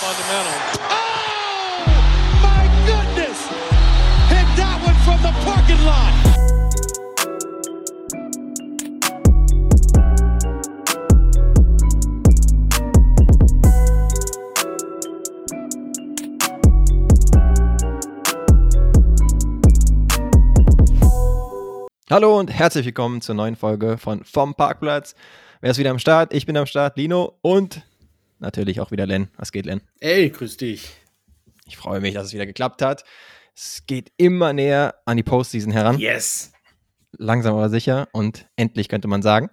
fundamental. Oh, my goodness! Hit that one from the parking lot. Hallo und herzlich willkommen zur neuen Folge von Vom Parkplatz. Wer ist wieder am Start? Ich bin am Start, Lino und natürlich auch wieder Len. Was geht, Len? Ey, grüß dich. Ich freue mich, dass es wieder geklappt hat. Es geht immer näher an die Postseason heran. Yes. Langsam aber sicher und endlich könnte man sagen.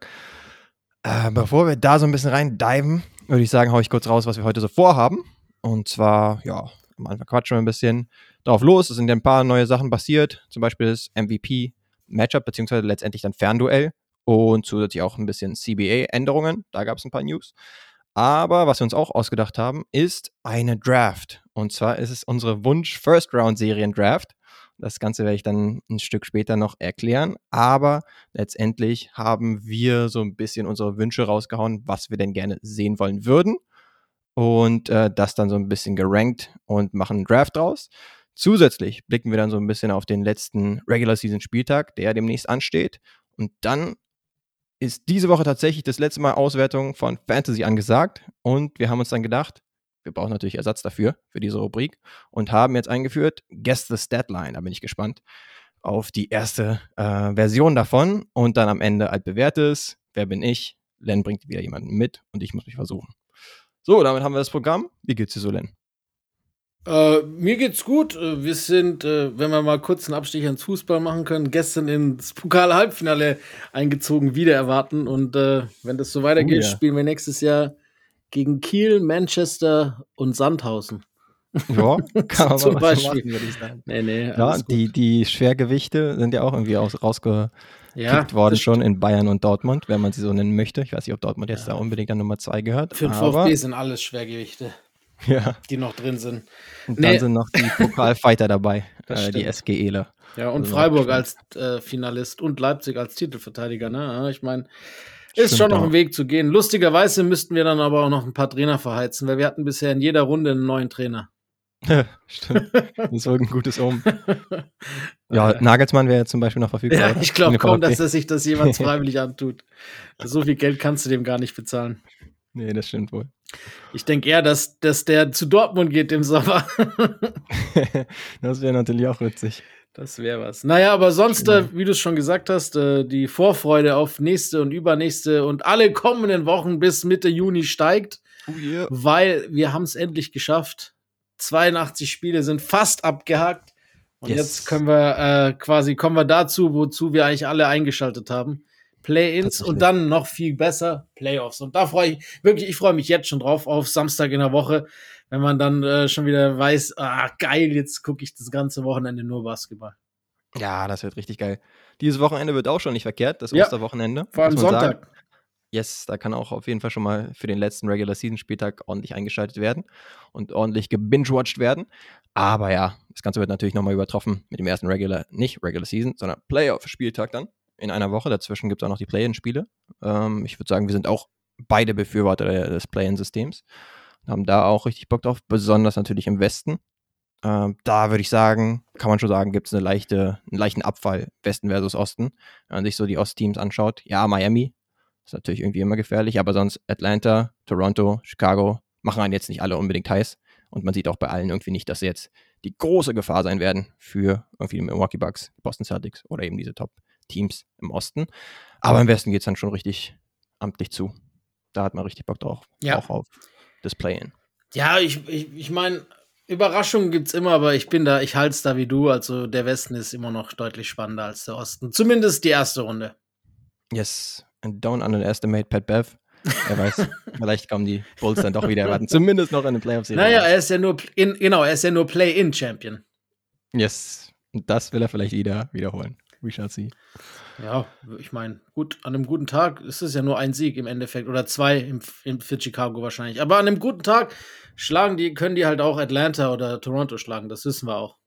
Äh, bevor wir da so ein bisschen rein diven, würde ich sagen, hau ich kurz raus, was wir heute so vorhaben. Und zwar, ja, am Anfang quatschen wir ein bisschen drauf los. Es sind ja ein paar neue Sachen passiert. Zum Beispiel das MVP-Matchup, beziehungsweise letztendlich dann Fernduell und zusätzlich auch ein bisschen CBA-Änderungen. Da gab es ein paar News. Aber was wir uns auch ausgedacht haben, ist eine Draft. Und zwar ist es unsere Wunsch-First-Round-Serien-Draft. Das Ganze werde ich dann ein Stück später noch erklären. Aber letztendlich haben wir so ein bisschen unsere Wünsche rausgehauen, was wir denn gerne sehen wollen würden. Und äh, das dann so ein bisschen gerankt und machen einen Draft draus. Zusätzlich blicken wir dann so ein bisschen auf den letzten Regular Season Spieltag, der demnächst ansteht. Und dann ist diese Woche tatsächlich das letzte Mal Auswertung von Fantasy angesagt. Und wir haben uns dann gedacht, wir brauchen natürlich Ersatz dafür, für diese Rubrik. Und haben jetzt eingeführt, Guess the Statline. Da bin ich gespannt auf die erste äh, Version davon. Und dann am Ende altbewährtes. Wer bin ich? Len bringt wieder jemanden mit und ich muss mich versuchen. So, damit haben wir das Programm. Wie geht's dir so, Len? Äh, mir geht's gut. Äh, Wir sind, äh, wenn wir mal kurz einen Abstich ans Fußball machen können, gestern ins Pokal-Halbfinale eingezogen, wieder erwarten. Und äh, wenn das so weitergeht, Oh ja. spielen wir nächstes Jahr gegen Kiel, Manchester und Sandhausen. Ja, kann man Zum mal Beispiel. machen, würde ich sagen. Nee, nee, Ja, die, die Schwergewichte sind ja auch irgendwie aus, rausgekickt ja, worden schon in Bayern und Dortmund, wenn man sie so nennen möchte. Ich weiß nicht, ob Dortmund jetzt Ja. da unbedingt an Nummer zwei gehört. Für den VfB sind alles Schwergewichte, Ja, die noch drin sind. und Nee. dann sind noch die Pokalfighter dabei, äh, die. SGEler. Ja, und Also Freiburg als äh, Finalist und Leipzig als Titelverteidiger. Ne? Ich meine, ist Stimmt schon noch auch. ein Weg zu gehen. Lustigerweise müssten wir dann aber auch noch ein paar Trainer verheizen, weil wir hatten bisher in jeder Runde einen neuen Trainer. Stimmt. Das ist irgendein gutes Um. Ja, Nagelsmann wäre zum Beispiel noch verfügbar. ja ich glaube kaum, dass er sich das jemals freiwillig antut. So viel Geld kannst du dem gar nicht bezahlen. Nee, das stimmt wohl. Ich denke eher, dass, dass der zu Dortmund geht im Sommer. das wäre natürlich auch witzig. Das wäre was. Naja, aber sonst, äh, Genau. wie du es schon gesagt hast, äh, die Vorfreude auf nächste und übernächste und alle kommenden Wochen bis Mitte Juni steigt, Oh yeah. weil wir haben es endlich geschafft. 82 Spiele sind fast abgehakt. Und Yes. jetzt können wir äh, quasi, kommen wir dazu, wozu wir eigentlich alle eingeschaltet haben. Play-ins und dann noch viel besser Playoffs. Und da freue ich wirklich, ich freue mich jetzt schon drauf auf Samstag in der Woche, wenn man dann äh, schon wieder weiß, ah, geil, jetzt gucke ich das ganze Wochenende nur Basketball. Ja, das wird richtig geil. Dieses Wochenende wird auch schon nicht verkehrt, das Ja. Osterwochenende. Vor allem man sagen. Sonntag. Yes, da kann auch auf jeden Fall schon mal für den letzten Regular Season Spieltag ordentlich eingeschaltet werden und ordentlich gebingewatcht werden. Aber ja, das Ganze wird natürlich nochmal übertroffen mit dem ersten Regular, nicht Regular Season, sondern Playoff-Spieltag dann in einer Woche. Dazwischen gibt es auch noch die Play-In-Spiele. Ähm, ich würde sagen, wir sind auch beide Befürworter des Play-In-Systems haben da auch richtig Bock drauf, besonders natürlich im Westen. Ähm, da würde ich sagen, kann man schon sagen, gibt es eine leichte, einen leichten Abfall Westen versus Osten. Wenn man sich so die Ostteams anschaut, ja, Miami ist natürlich irgendwie immer gefährlich, aber sonst Atlanta, Toronto, Chicago machen einen jetzt nicht alle unbedingt heiß. Und man sieht auch bei allen irgendwie nicht, dass sie jetzt die große Gefahr sein werden für irgendwie die Milwaukee Bucks, Boston Celtics oder eben diese Top-Teams im Osten. Aber im Westen geht es dann schon richtig amtlich zu. Da hat man richtig Bock drauf. Ja. Auch auf das Play-In. Ja, ich, ich, ich meine, Überraschungen gibt's immer, aber ich bin da, ich halte es da wie du. Also der Westen ist immer noch deutlich spannender als der Osten. Zumindest die erste Runde. Yes, and don't underestimate Pat Bev. Wer weiß, vielleicht kommen die Bulls dann doch wieder erwarten. Zumindest noch in den Playoffs. Naja, er ist ja nur, in, genau, er ist ja nur Play-In-Champion. Yes, und das will er vielleicht wieder wiederholen. We shall see. Ja, ich meine, gut, an einem guten Tag ist es ja nur ein Sieg im Endeffekt oder zwei im, im, für Chicago wahrscheinlich. Aber an einem guten Tag schlagen die, können die halt auch Atlanta oder Toronto schlagen, das wissen wir auch.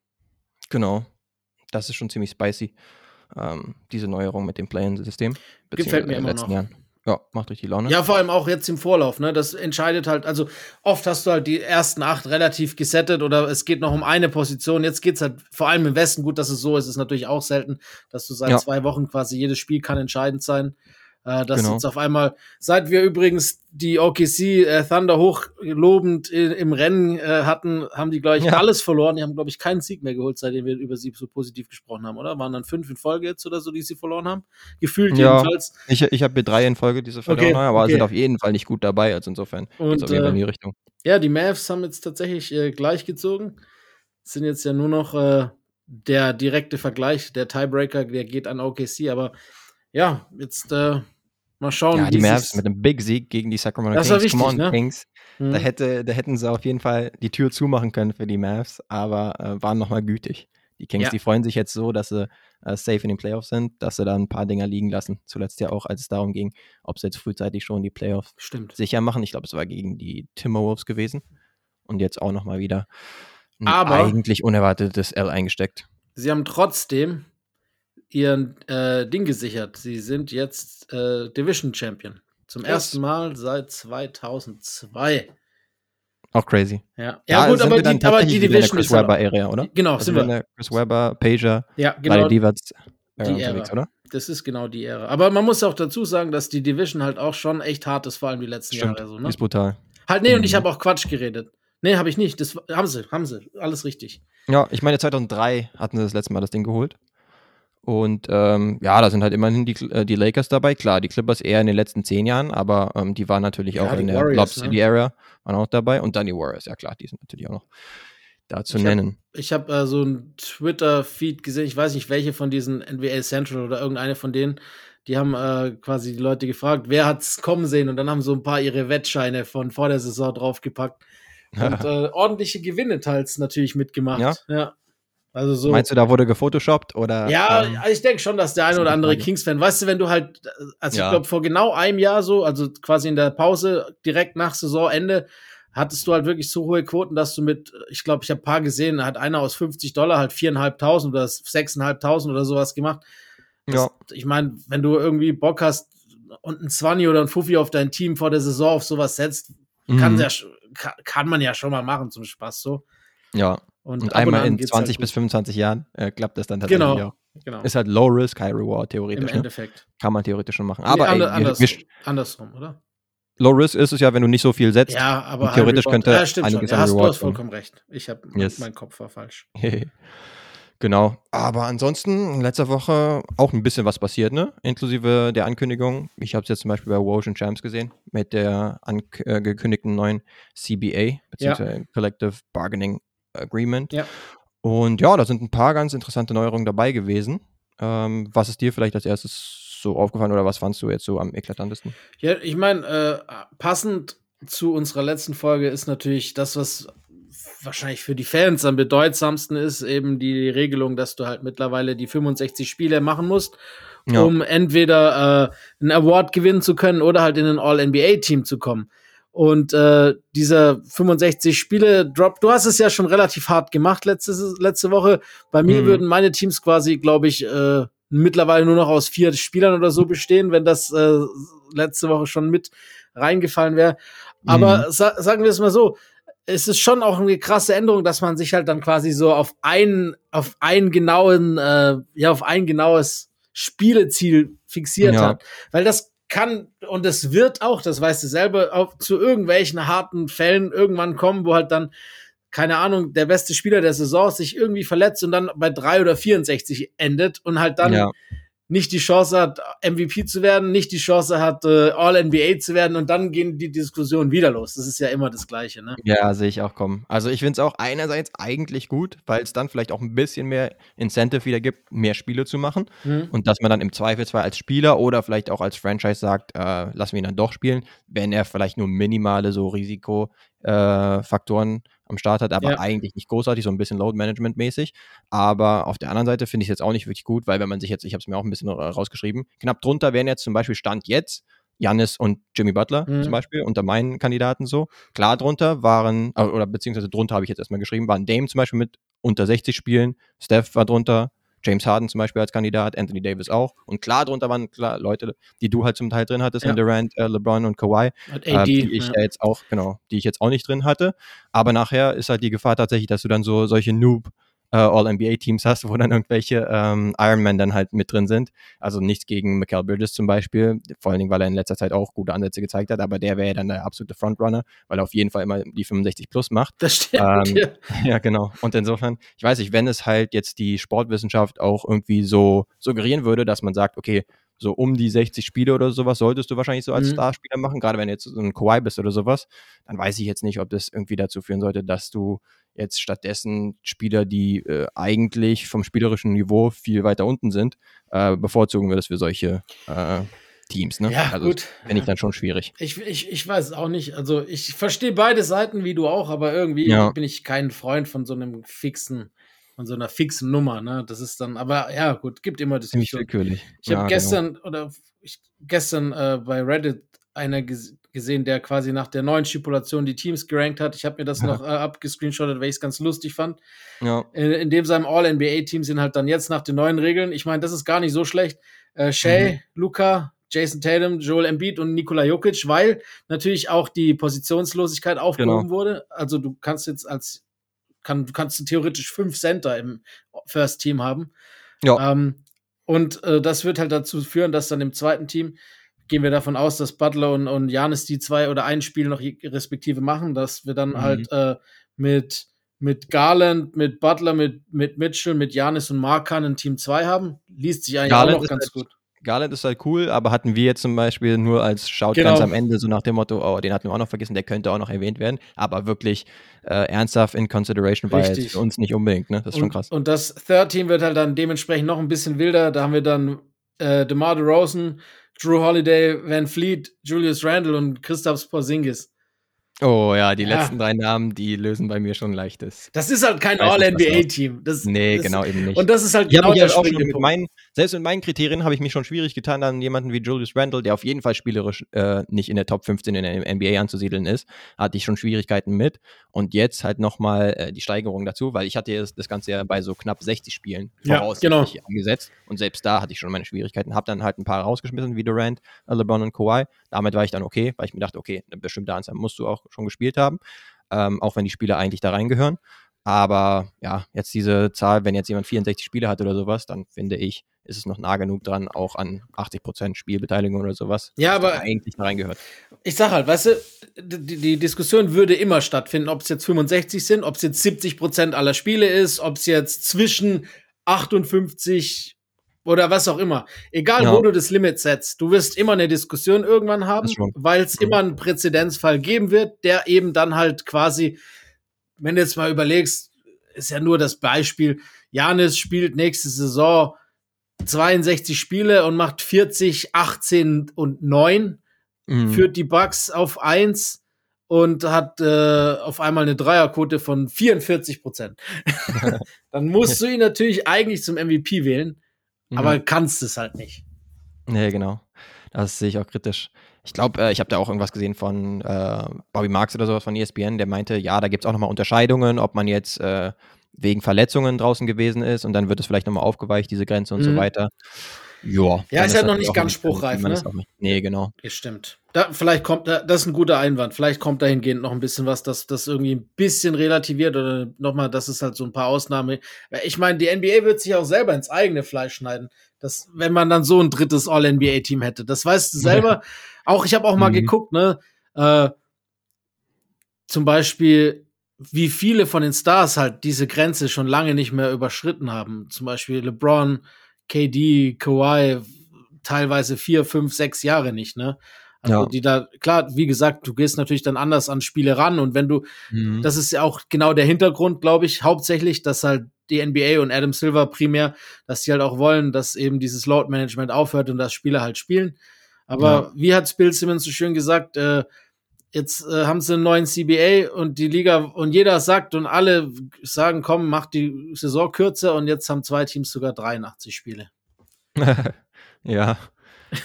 Genau. Das ist schon ziemlich spicy. Ähm, diese Neuerung mit dem Play-In-System. Gefällt mir immer noch. Jahren. Ja, macht richtig Laune. Ja, vor allem auch jetzt im Vorlauf, ne? Das entscheidet halt, also oft hast du halt die ersten acht relativ gesettet oder es geht noch um eine Position. Jetzt geht's halt vor allem im Westen gut, dass es so ist. Es ist natürlich auch selten, dass du seit Ja. zwei Wochen quasi jedes Spiel kann entscheidend sein. Äh, dass Genau. jetzt auf einmal, seit wir übrigens die OKC äh, Thunder hochlobend i- im Rennen äh, hatten, haben die, glaube ich, Ja. alles verloren. Die haben, glaube ich, keinen Sieg mehr geholt, seitdem wir über sie so positiv gesprochen haben, oder? Waren dann fünf in Folge jetzt oder so, die sie verloren haben? Gefühlt Ja. jedenfalls. Ich, ich habe mir drei in Folge diese verloren, Okay, aber okay. sind auf jeden Fall nicht gut dabei. Also insofern Und, geht's auf jeden Fall in äh, die Richtung. Ja, die Mavs haben jetzt tatsächlich äh, gleichgezogen. Sind jetzt ja nur noch äh, der direkte Vergleich, der Tiebreaker, der geht an OKC. Aber ja, jetzt äh, mal schauen. Ja, die Mavs mit einem Big Sieg gegen die Sacramento Das Kings. wichtig, Come on, ne? Kings. Hm. Da, hätte, da hätten sie auf jeden Fall die Tür zumachen können für die Mavs, aber äh, waren nochmal gütig. Die Kings, Ja. die freuen sich jetzt so, dass sie äh, safe in den Playoffs sind, dass sie da ein paar Dinger liegen lassen. Zuletzt ja auch, als es darum ging, ob sie jetzt frühzeitig schon die Playoffs Stimmt. sicher machen. Ich glaube, es war gegen die Timberwolves gewesen. Und jetzt auch nochmal wieder ein Aber- eigentlich unerwartetes L eingesteckt. Sie haben trotzdem ihren äh, Ding gesichert. Sie sind jetzt äh, Division Champion. Zum Yes. ersten Mal seit 2002. Auch crazy. Ja, ja, gut, sind aber die, aber die Division Chris ist halt- Webber-Area, oder? Genau, Also sind wir in der Chris Webber, Pager, Ja, genau. Divac äh, Die unterwegs, Ära. oder? Das ist genau die Ära. Aber man muss auch dazu sagen, dass die Division halt auch schon echt hart ist, vor allem die letzten Stimmt, Jahre. So, ne? ist brutal. Halt, nee, und Mhm. ich habe auch Quatsch geredet. Nee, habe ich nicht. Das haben sie, haben sie. Alles richtig. Ja, ich meine, 2003 hatten sie das letzte Mal das Ding geholt. Und ähm, ja, da sind halt immerhin die, äh, die Lakers dabei. Klar, die Clippers eher in den letzten zehn Jahren, aber ähm, die waren natürlich Ja, auch in der Warriors, Lob ne? City Area waren auch dabei. Und dann die Warriors, ja klar, die sind natürlich auch noch da zu Ich hab- nennen. Ich habe äh, so ein Twitter-Feed gesehen. Ich weiß nicht, welche von diesen NBA Central oder irgendeine von denen. Die haben äh, quasi die Leute gefragt, wer hat's kommen sehen? Und dann haben so ein paar ihre Wettscheine von vor der Saison draufgepackt. Und äh, ordentliche Gewinne teils natürlich mitgemacht. Ja? ja. Also so. Meinst du, da wurde gefotoshoppt oder? Ja, ähm, also ich denke schon, dass der ein ist oder eine andere. Kings-Fan, weißt du, wenn du halt, also Ja. ich glaube, vor genau einem Jahr so, also quasi in der Pause direkt nach Saisonende, hattest du halt wirklich so hohe Quoten, dass du mit, ich glaube, ich habe ein paar gesehen, da hat einer aus 50 Dollar halt 4.500 oder 6.500 oder sowas gemacht. Das, ja, Ich meine, wenn du irgendwie Bock hast und ein 20 oder ein Fuffi auf dein Team vor der Saison auf sowas setzt, kann, mhm. ja, kann, kann man ja schon mal machen zum Spaß so. ja. Und, Und einmal in geht's 20 halt bis gut. 25 Jahren äh, klappt das dann tatsächlich Genau. auch. Genau. Ist halt Low Risk, High Reward, Im theoretisch. Ne? Endeffekt. Kann man theoretisch schon machen. Nee, Aber ander- ey, wir, anders, wir, andersrum, oder? Low Risk ist es ja, wenn du nicht so viel setzt. Ja, aber theoretisch Reward- könnte ja, stimmt schon. einiges Ja, an hast, du Reward hast kommen. vollkommen recht. Ich habe Yes. mein Kopf war falsch. genau. Aber ansonsten in letzter Woche auch ein bisschen was passiert, ne? Inklusive der Ankündigung. Ich habe es jetzt zum Beispiel bei Ocean Champs gesehen mit der angekündigten neuen CBA, beziehungsweise Collective Bargaining Agreement. Ja. Und ja, da sind ein paar ganz interessante Neuerungen dabei gewesen. Ähm, was ist dir vielleicht als erstes so aufgefallen oder was fandst du jetzt so am eklatantesten? Ja, ich meine, äh, passend zu unserer letzten Folge ist natürlich das, was wahrscheinlich für die Fans am bedeutsamsten ist, eben die Regelung, dass du halt mittlerweile die 65 Spiele machen musst, Ja. um entweder äh, einen Award gewinnen zu können oder halt in ein All-NBA-Team zu kommen. Und äh, dieser 65 Spiele Drop, du hast es ja schon relativ hart gemacht letzte, letzte Woche. Bei mir Mhm. würden meine Teams quasi, glaube ich, äh, mittlerweile nur noch aus vier Spielern oder so bestehen, wenn das äh, letzte Woche schon mit reingefallen wäre. Aber sa sagen wir es mal so, es ist schon auch eine krasse Änderung, dass man sich halt dann quasi so auf einen, auf einen genauen, äh, ja, auf ein genaues Spieleziel fixiert Ja. hat. Weil das kann und es wird auch, das weißt du selber, auch zu irgendwelchen harten Fällen irgendwann kommen, wo halt dann, keine Ahnung, der beste Spieler der Saison sich irgendwie verletzt und dann bei drei oder 64 endet und halt dann ja. Nicht die Chance hat, MVP zu werden, nicht die Chance hat, äh, All-NBA zu werden und dann gehen die Diskussionen wieder los. Das ist ja immer das Gleiche, ne? Ja, sehe ich auch kommen. Also ich finde es auch einerseits eigentlich gut, weil es dann vielleicht auch ein bisschen mehr Incentive wieder gibt, mehr Spiele zu machen. Mhm. Und dass man dann im Zweifelsfall als Spieler oder vielleicht auch als Franchise sagt, äh, lassen wir ihn dann doch spielen, wenn er vielleicht nur minimale so Risikofaktoren äh, am Start hat, aber Ja. eigentlich nicht großartig, so ein bisschen Load Management mäßig. Aber auf der anderen Seite finde ich es jetzt auch nicht wirklich gut, weil wenn man sich jetzt, ich habe es mir auch ein bisschen äh, rausgeschrieben, knapp drunter wären jetzt zum Beispiel Stand jetzt Jannis und Jimmy Butler Mhm. zum Beispiel unter meinen Kandidaten so. Klar drunter waren, äh, oder beziehungsweise drunter habe ich jetzt erstmal geschrieben, waren Dame zum Beispiel mit unter 60 Spielen, Steph war drunter, James Harden zum Beispiel als Kandidat, Anthony Davis auch. Und klar, darunter waren klar Leute, die du halt zum Teil drin hattest, ja. Durant, äh, LeBron und Kawhi, äh, die ich ja. jetzt auch, genau, die ich jetzt auch nicht drin hatte. Aber nachher ist halt die Gefahr tatsächlich, dass du dann so solche Noob- äh, All-NBA-Teams hast, wo dann irgendwelche ähm, Ironman dann halt mit drin sind. Also nichts gegen Michael Bridges zum Beispiel, vor allen Dingen, weil er in letzter Zeit auch gute Ansätze gezeigt hat, aber der wäre ja dann der absolute Frontrunner, weil er auf jeden Fall immer die 65 plus macht. Das stimmt. Ähm, ja. ja, genau. Und insofern, ich weiß nicht, wenn es halt jetzt die Sportwissenschaft auch irgendwie so suggerieren würde, dass man sagt, okay, so um die 60 Spiele oder sowas solltest du wahrscheinlich so als mhm. Starspieler machen, gerade wenn du jetzt so ein Kawhi bist oder sowas, dann weiß ich jetzt nicht, ob das irgendwie dazu führen sollte, dass du jetzt stattdessen Spieler, die äh, eigentlich vom spielerischen Niveau viel weiter unten sind, äh, bevorzugen würdest für solche äh, Teams. Ne? Ja, also gut. Finde ich dann schon schwierig. Ich, ich, ich weiß es auch nicht. Also ich verstehe beide Seiten wie du auch, aber irgendwie ja. bin ich kein Freund von so einem fixen von so einer fixen Nummer, ne? Das ist dann, aber ja, gut, gibt immer das. Ziemlich willkürlich. Ich ja, habe genau. gestern genau. oder ich, gestern äh, bei Reddit einer gesehen, der quasi nach der neuen Stipulation die Teams gerankt hat. Ich habe mir das ja. noch äh, abgescreenshottet, weil ich es ganz lustig fand. Ja. In, in dem seinem All-NBA-Team sind halt dann jetzt nach den neuen Regeln. Ich meine, das ist gar nicht so schlecht. Äh, Shay, mhm. Luca, Jason Tatum, Joel Embiid und Nikola Jokic, weil natürlich auch die Positionslosigkeit aufgehoben genau. wurde. Also du kannst jetzt als kann, du kannst theoretisch fünf Center im First Team haben. Ja. Ähm, und äh, das wird halt dazu führen, dass dann im zweiten Team gehen wir davon aus, dass Butler und, und Janis die zwei oder ein Spiel noch respektive machen, dass wir dann mhm. halt äh, mit, mit Garland, mit Butler, mit, mit Mitchell, mit Janis und Markan in Team 2 haben. Liest sich eigentlich Garland auch noch ganz halt, gut. Garland ist halt cool, aber hatten wir jetzt zum Beispiel nur als Schaut genau. ganz am Ende, so nach dem Motto, oh, den hatten wir auch noch vergessen, der könnte auch noch erwähnt werden, aber wirklich äh, ernsthaft in Consideration war jetzt für uns nicht unbedingt, ne? Das ist und, schon krass. Und das Third Team wird halt dann dementsprechend noch ein bisschen wilder. Da haben wir dann äh, DeMar DeRozan, Drew Holiday, Van Fleet, Julius Randle und Christoph Porzingis. Oh ja, die ja. letzten drei Namen, die lösen bei mir schon leichtes. Das ist halt kein All-NBA-Team. Nee, das, genau eben nicht. Und das ist halt genau der auch schon mit meinen, Selbst mit meinen Kriterien habe ich mich schon schwierig getan, dann jemanden wie Julius Randle, der auf jeden Fall spielerisch äh, nicht in der Top 15 in der NBA anzusiedeln ist, hatte ich schon Schwierigkeiten mit. Und jetzt halt nochmal äh, die Steigerung dazu, weil ich hatte das, das Ganze ja bei so knapp 60 Spielen ja, genau. angesetzt. Und selbst da hatte ich schon meine Schwierigkeiten. Habe dann halt ein paar rausgeschmissen, wie Durant, LeBron und Kawhi. Damit war ich dann okay, weil ich mir dachte, okay, eine bestimmte Anzahl musst du auch schon gespielt haben ähm, auch wenn die Spieler eigentlich da reingehören. Aber ja, jetzt diese Zahl, wenn jetzt jemand 64 Spiele hat oder sowas, dann finde ich, ist es noch nah genug dran, auch an 80% Spielbeteiligung oder sowas. Ja, aber eigentlich da reingehört. Ich sag halt, weißt du, die, die Diskussion würde immer stattfinden, ob es jetzt 65 sind, ob es jetzt 70% aller Spiele ist, ob es jetzt zwischen 58 oder was auch immer. Egal, ja. wo du das Limit setzt, du wirst immer eine Diskussion irgendwann haben, weil es immer einen Präzedenzfall geben wird, der eben dann halt quasi, wenn du jetzt mal überlegst, ist ja nur das Beispiel, Janis spielt nächste Saison 62 Spiele und macht 40, 18 und 9, mhm. führt die Bucks auf 1 und hat äh, auf einmal eine Dreierquote von 44 Prozent. dann musst du ihn natürlich eigentlich zum MVP wählen. Mhm. Aber kannst es halt nicht. Nee, genau. Das sehe ich auch kritisch. Ich glaube, äh, ich habe da auch irgendwas gesehen von äh, Bobby Marks oder sowas von ESPN, der meinte, ja, da gibt es auch nochmal Unterscheidungen, ob man jetzt äh, wegen Verletzungen draußen gewesen ist und dann wird es vielleicht nochmal aufgeweicht, diese Grenze und mhm. so weiter. Ja, ja ist ja halt noch nicht ganz spruchreif, ne? Nee, genau. Das stimmt. Da, vielleicht kommt, das ist ein guter Einwand. Vielleicht kommt dahingehend noch ein bisschen was, das, das irgendwie ein bisschen relativiert oder nochmal, das ist halt so ein paar Ausnahmen. Ich meine, die NBA wird sich auch selber ins eigene Fleisch schneiden. Das, wenn man dann so ein drittes All-NBA-Team hätte. Das weißt du selber. auch, ich habe auch mal mhm. geguckt, ne? Äh, zum Beispiel, wie viele von den Stars halt diese Grenze schon lange nicht mehr überschritten haben. Zum Beispiel LeBron, KD, Kawhi teilweise vier, fünf, sechs Jahre nicht, ne? Also ja. die da, klar, wie gesagt, du gehst natürlich dann anders an Spiele ran und wenn du, mhm. das ist ja auch genau der Hintergrund, glaube ich, hauptsächlich, dass halt die NBA und Adam Silver primär, dass die halt auch wollen, dass eben dieses Load Management aufhört und dass Spieler halt spielen. Aber ja. wie hat Bill Simmons so schön gesagt, äh, jetzt äh, haben sie einen neuen CBA und die Liga und jeder sagt und alle sagen, komm, mach die Saison kürzer und jetzt haben zwei Teams sogar 83 Spiele. ja,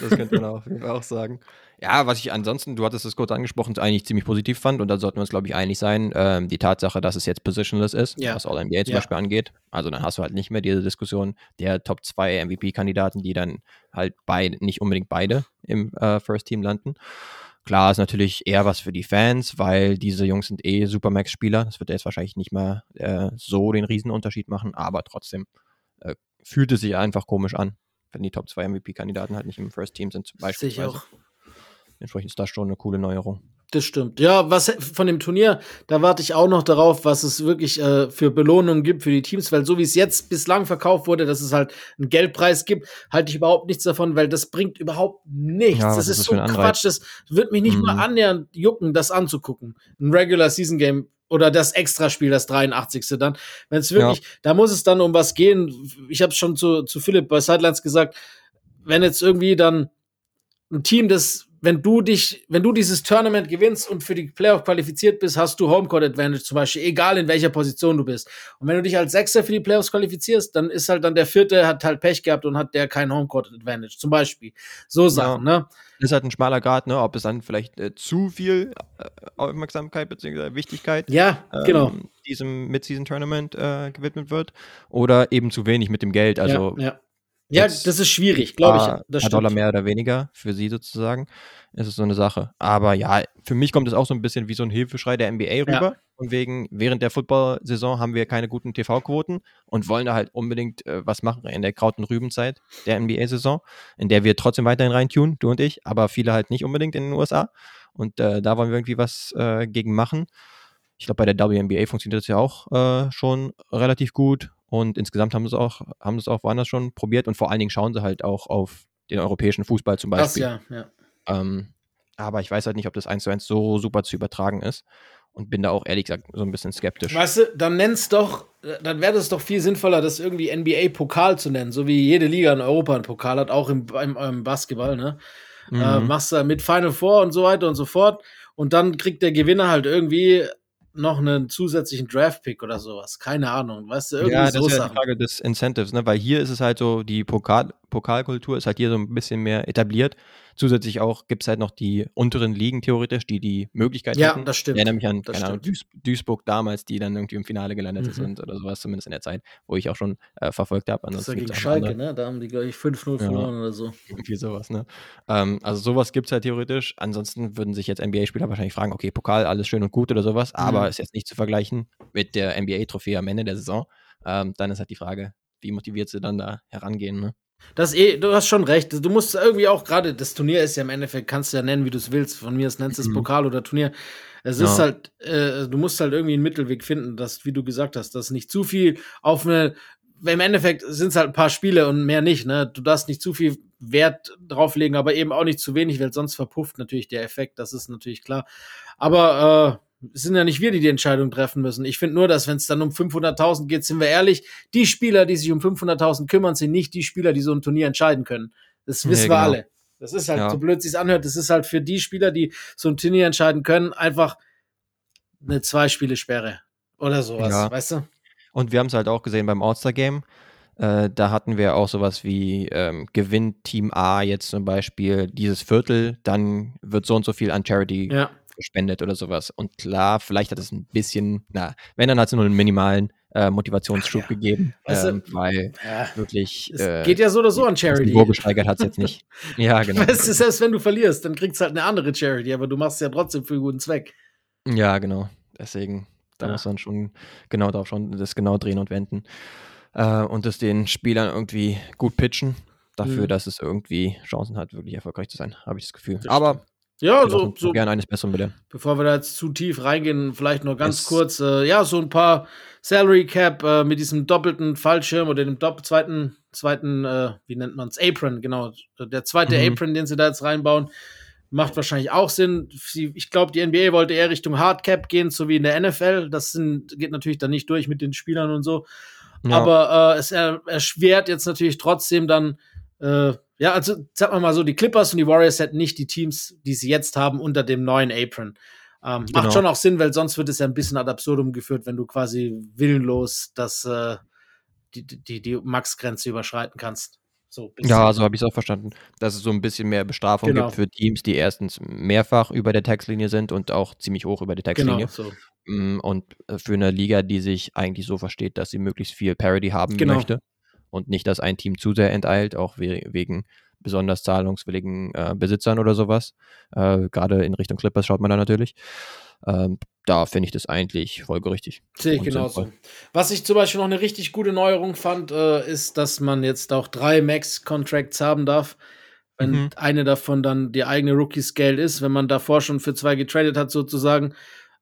Das könnte man auf jeden Fall auch sagen. Ja, was ich ansonsten, du hattest es kurz angesprochen, eigentlich ziemlich positiv fand, und da sollten wir uns, glaube ich, einig sein, ähm, die Tatsache, dass es jetzt positionless ist, Ja. was All-NBA zum Ja. Beispiel angeht. Also dann hast du halt nicht mehr diese Diskussion der Top 2 MVP-Kandidaten, die dann halt beide, nicht unbedingt beide im äh, First Team landen. Klar ist natürlich eher was für die Fans, weil diese Jungs sind eh Supermax-Spieler. Das wird jetzt wahrscheinlich nicht mehr äh, so den Riesenunterschied machen, aber trotzdem äh, fühlt es sich einfach komisch an, wenn die Top 2 MVP-Kandidaten halt nicht im First Team sind, zum Sehe ich Beispiel. auch. Entsprechend ist das schon eine coole Neuerung. Das stimmt. Ja, was von dem Turnier, da warte ich auch noch darauf, was es wirklich äh, für Belohnungen gibt für die Teams, weil so wie es jetzt bislang verkauft wurde, dass es halt einen Geldpreis gibt, halte ich überhaupt nichts davon, weil das bringt überhaupt nichts. Ja, das ist ist so? Quatsch, das wird mich nicht Mhm. mal annähernd jucken, das anzugucken. Ein Regular Season Game oder das Extraspiel, das 83. dann. Wenn es wirklich, da muss es dann um was gehen. Ich habe schon zu, zu Philipp bei Sidelines gesagt, wenn jetzt irgendwie dann ein Team, das, wenn du dich, wenn du dieses Tournament gewinnst und für die Playoff qualifiziert bist, hast du Homecourt Advantage zum Beispiel, egal in welcher Position du bist. Und wenn du dich als Sechster für die Playoffs qualifizierst, dann ist halt dann der Vierte, hat halt Pech gehabt und hat der kein Homecourt Advantage, zum Beispiel. So Sachen, ne? Ist halt ein schmaler Grad, ne? Ob es dann vielleicht äh, zu viel äh, Aufmerksamkeit bzw. Wichtigkeit Ja, ähm, genau. diesem Mid-Season-Tournament äh, gewidmet wird oder eben zu wenig mit dem Geld. Also ja, ja. Ja, jetzt das ist schwierig, glaube ich. Das paar Dollar mehr oder weniger für sie sozusagen. ist es so eine Sache. Aber ja, für mich kommt es auch so ein bisschen wie so ein Hilfeschrei der NBA rüber. Und wegen, während der Football-Saison haben wir keine guten TV-Quoten und wollen da halt unbedingt äh, was machen in der Kraut- und Rübenzeit der NBA-Saison, in der wir trotzdem weiterhin reintun, du und ich, aber viele halt nicht unbedingt in den USA. Und äh, da wollen wir irgendwie was äh, gegen machen. Ich glaube, bei der WNBA funktioniert das ja auch äh, schon relativ gut. Und insgesamt haben sie es auch, haben es auch woanders schon probiert und vor allen Dingen schauen sie halt auch auf den europäischen Fußball zum Das Beispiel. ja, ja. Ähm, aber ich weiß halt nicht, ob das eins zu eins so super zu übertragen ist. Und bin da auch ehrlich gesagt so ein bisschen skeptisch. Weißt du, dann nenn's doch, dann wäre es doch viel sinnvoller, das irgendwie NBA-Pokal zu nennen, so wie jede Liga in Europa einen Pokal hat, auch im, im, im Basketball, ne? Äh, Mhm. machst du mit Final Four und so weiter und so fort. Und dann kriegt der Gewinner halt irgendwie noch einen zusätzlichen Draft-Pick oder sowas. Keine Ahnung. Weißt du, irgendwie ja, das so ist ja die. Frage des Incentives, ne? Weil hier ist es halt so, die Pokal Pokalkultur ist halt hier so ein bisschen mehr etabliert. Zusätzlich auch gibt es halt noch die unteren Ligen theoretisch, die die Möglichkeit Ja, hätten. das stimmt. Ich erinnere mich an, Das keine Ahnung. Duis Duisburg damals, die dann irgendwie im Finale gelandet Mhm. sind oder sowas, zumindest in der Zeit, wo ich auch schon äh, verfolgt habe. Das ist ja gegen noch andere. Schalke, ne? Da haben die, glaube ich, 5-0 Ja. verloren oder so. Irgendwie sowas, ne? Ähm, also sowas gibt es halt theoretisch. Ansonsten würden sich jetzt NBA-Spieler wahrscheinlich fragen, okay, Pokal, alles schön und gut oder sowas, aber Mhm. ist jetzt nicht zu vergleichen mit der NBA-Trophäe am Ende der Saison. Ähm, dann ist halt die Frage, wie motiviert sie dann da herangehen, ne? Das eh, du hast schon recht. Du musst irgendwie auch gerade, das Turnier ist ja im Endeffekt, kannst du ja nennen, wie du es willst. Von mir aus nennst du es Mhm. Pokal oder Turnier. Es Ja. ist halt, äh, du musst halt irgendwie einen Mittelweg finden, dass, wie du gesagt hast, dass nicht zu viel auf eine, im Endeffekt sind es halt ein paar Spiele und mehr nicht, ne? Du darfst nicht zu viel Wert drauflegen, aber eben auch nicht zu wenig, weil sonst verpufft natürlich der Effekt, das ist natürlich klar. Aber äh, es sind ja nicht wir, die die Entscheidung treffen müssen. Ich finde nur, dass wenn es dann um 500.000 geht, sind wir ehrlich, die Spieler, die sich um 500.000 kümmern, sind nicht die Spieler, die so ein Turnier entscheiden können. Das Nee, wissen wir genau. alle. Das ist halt, Ja. so blöd sich's anhört, das ist halt für die Spieler, die so ein Turnier entscheiden können, einfach eine Zwei-Spiele-Sperre oder sowas, Ja. weißt du? Und wir haben es halt auch gesehen beim All-Star-Game. Äh, da hatten wir auch sowas wie ähm, gewinnt Team A jetzt zum Beispiel dieses Viertel, dann wird so und so viel an Charity Ja. Gespendet oder sowas. Und klar, vielleicht hat es ein bisschen, na, wenn, dann hat es nur einen minimalen äh, Motivationsschub Ja. gegeben, du, ähm, weil ja. wirklich Es äh, geht ja so oder so an Charity. Niveau gesteigert hat es jetzt nicht. ja, genau. Weißt du, selbst wenn du verlierst, dann kriegst du halt eine andere Charity, aber du machst es ja trotzdem für einen guten Zweck. Ja, genau. Deswegen, da Ja. muss man schon genau darauf schauen, das genau drehen und wenden. Äh, und das den Spielern irgendwie gut pitchen, dafür, Mhm. dass es irgendwie Chancen hat, wirklich erfolgreich zu sein, habe ich das Gefühl. Das Aber Ja, so, so, gerne eines Besseren bitte. bevor wir da jetzt zu tief reingehen, vielleicht noch ganz Es- kurz, äh, ja, so ein paar Salary Cap äh, mit diesem doppelten Fallschirm oder dem dopp zweiten, zweiten, äh, wie nennt man es, Apron, genau. Der zweite Mhm. Apron, den sie da jetzt reinbauen, macht wahrscheinlich auch Sinn. Sie, ich glaube, die NBA wollte eher Richtung Hardcap gehen, so wie in der NFL. Das sind, geht natürlich dann nicht durch mit den Spielern und so. Ja, Aber äh, es er, erschwert jetzt natürlich trotzdem dann, äh, ja, also sag mal mal so, die Clippers und die Warriors hätten nicht die Teams, die sie jetzt haben, unter dem neuen Apron. Ähm, Genau. Macht schon auch Sinn, weil sonst wird es ja ein bisschen ad absurdum geführt, wenn du quasi willenlos das, äh, die, die, die Max-Grenze überschreiten kannst. So ja, so habe ich es auch verstanden. Dass es so ein bisschen mehr Bestrafung Genau. gibt für Teams, die erstens mehrfach über der Textlinie sind und auch ziemlich hoch über der Textlinie. Genau, so. Mm, Und äh, für eine Liga, die sich eigentlich so versteht, dass sie möglichst viel Parity haben Genau. möchte und nicht, dass ein Team zu sehr enteilt, auch we wegen besonders zahlungswilligen äh, Besitzern oder sowas. Äh, Gerade in Richtung Clippers schaut man da natürlich. Ähm, da finde ich das eigentlich folgerichtig. Sehe ich genauso. Was ich zum Beispiel noch eine richtig gute Neuerung fand, äh, ist, dass man jetzt auch drei Max-Contracts haben darf. Wenn Mhm. eine davon dann die eigene Rookie-Scale ist, wenn man davor schon für zwei getradet hat, sozusagen.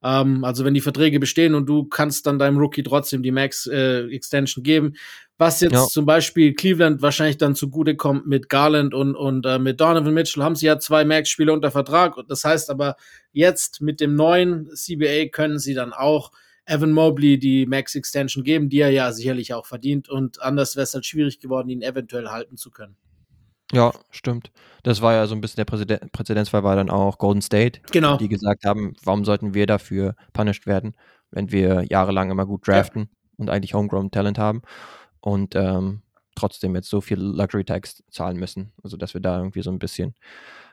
Ähm, also wenn die Verträge bestehen und du kannst dann deinem Rookie trotzdem die Max-Extension geben. Was jetzt Ja. zum Beispiel Cleveland wahrscheinlich dann zugute kommt mit Garland und, und äh, mit Donovan Mitchell, haben sie ja zwei Max-Spieler unter Vertrag. Und Das heißt aber, jetzt mit dem neuen CBA können sie dann auch Evan Mobley die Max Extension geben, die er ja sicherlich auch verdient. Und anders wäre es halt schwierig geworden, ihn eventuell halten zu können. Ja, stimmt. Das war ja so ein bisschen der Präzeden Präzedenzfall, war dann auch Golden State, Genau. die gesagt haben, warum sollten wir dafür punished werden, wenn wir jahrelang immer gut draften und eigentlich Homegrown Talent haben und ähm, trotzdem jetzt so viel Luxury Tax zahlen müssen. Also, dass wir da irgendwie so ein bisschen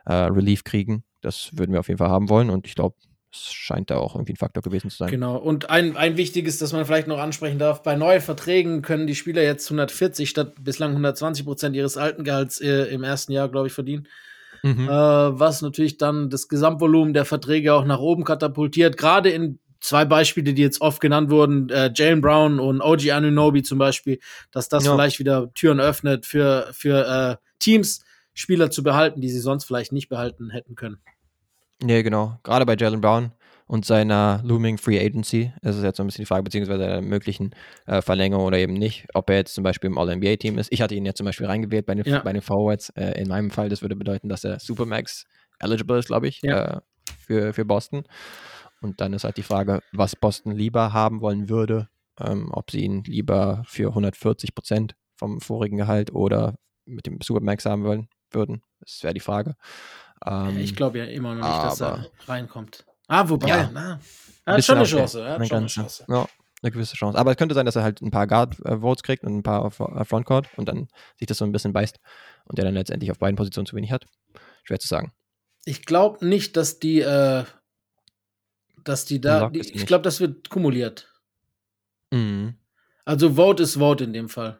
äh, Relief kriegen. Das würden wir auf jeden Fall haben wollen und ich glaube, es scheint da auch irgendwie ein Faktor gewesen zu sein. Genau. Und ein, ein wichtiges, das man vielleicht noch ansprechen darf: Bei neuen Verträgen können die Spieler jetzt 140 statt bislang 120 Prozent ihres alten Gehalts äh, im ersten Jahr, glaube ich, verdienen. Mhm. Äh, was natürlich dann das Gesamtvolumen der Verträge auch nach oben katapultiert. Gerade in zwei Beispiele, die jetzt oft genannt wurden, äh, Jalen Brown und OG Anunobi zum Beispiel, dass das Ja. vielleicht wieder Türen öffnet für, für äh, Teams, Spieler zu behalten, die sie sonst vielleicht nicht behalten hätten können. Nee, genau. Gerade bei Jalen Brown und seiner looming Free Agency ist es jetzt so ein bisschen die Frage, beziehungsweise der möglichen äh, Verlängerung oder eben nicht, ob er jetzt zum Beispiel im All-NBA-Team ist. Ich hatte ihn ja zum Beispiel reingewählt bei den, Ja. bei den Forwards. Äh, in meinem Fall, das würde bedeuten, dass er Supermax eligible ist, glaube ich, Ja. äh, für, für Boston. Und dann ist halt die Frage, was Boston lieber haben wollen würde, ähm, ob sie ihn lieber für 140 Prozent vom vorigen Gehalt oder mit dem Supermax haben wollen würden. Das wäre die Frage. Ähm, ich glaube ja immer noch nicht, dass er reinkommt. Ah, wobei, Ja. na, er hat schon eine Chance. Er eine hat schon eine Chance. Ja, eine gewisse Chance. Aber es könnte sein, dass er halt ein paar Guard-Votes kriegt und ein paar auf äh, Frontcourt und dann sich das so ein bisschen beißt und der dann letztendlich auf beiden Positionen zu wenig hat. Schwer zu sagen. Ich glaube nicht, dass die, äh, dass die da, die, ich glaube, das wird kumuliert. Mhm. Also Vote ist Vote in dem Fall.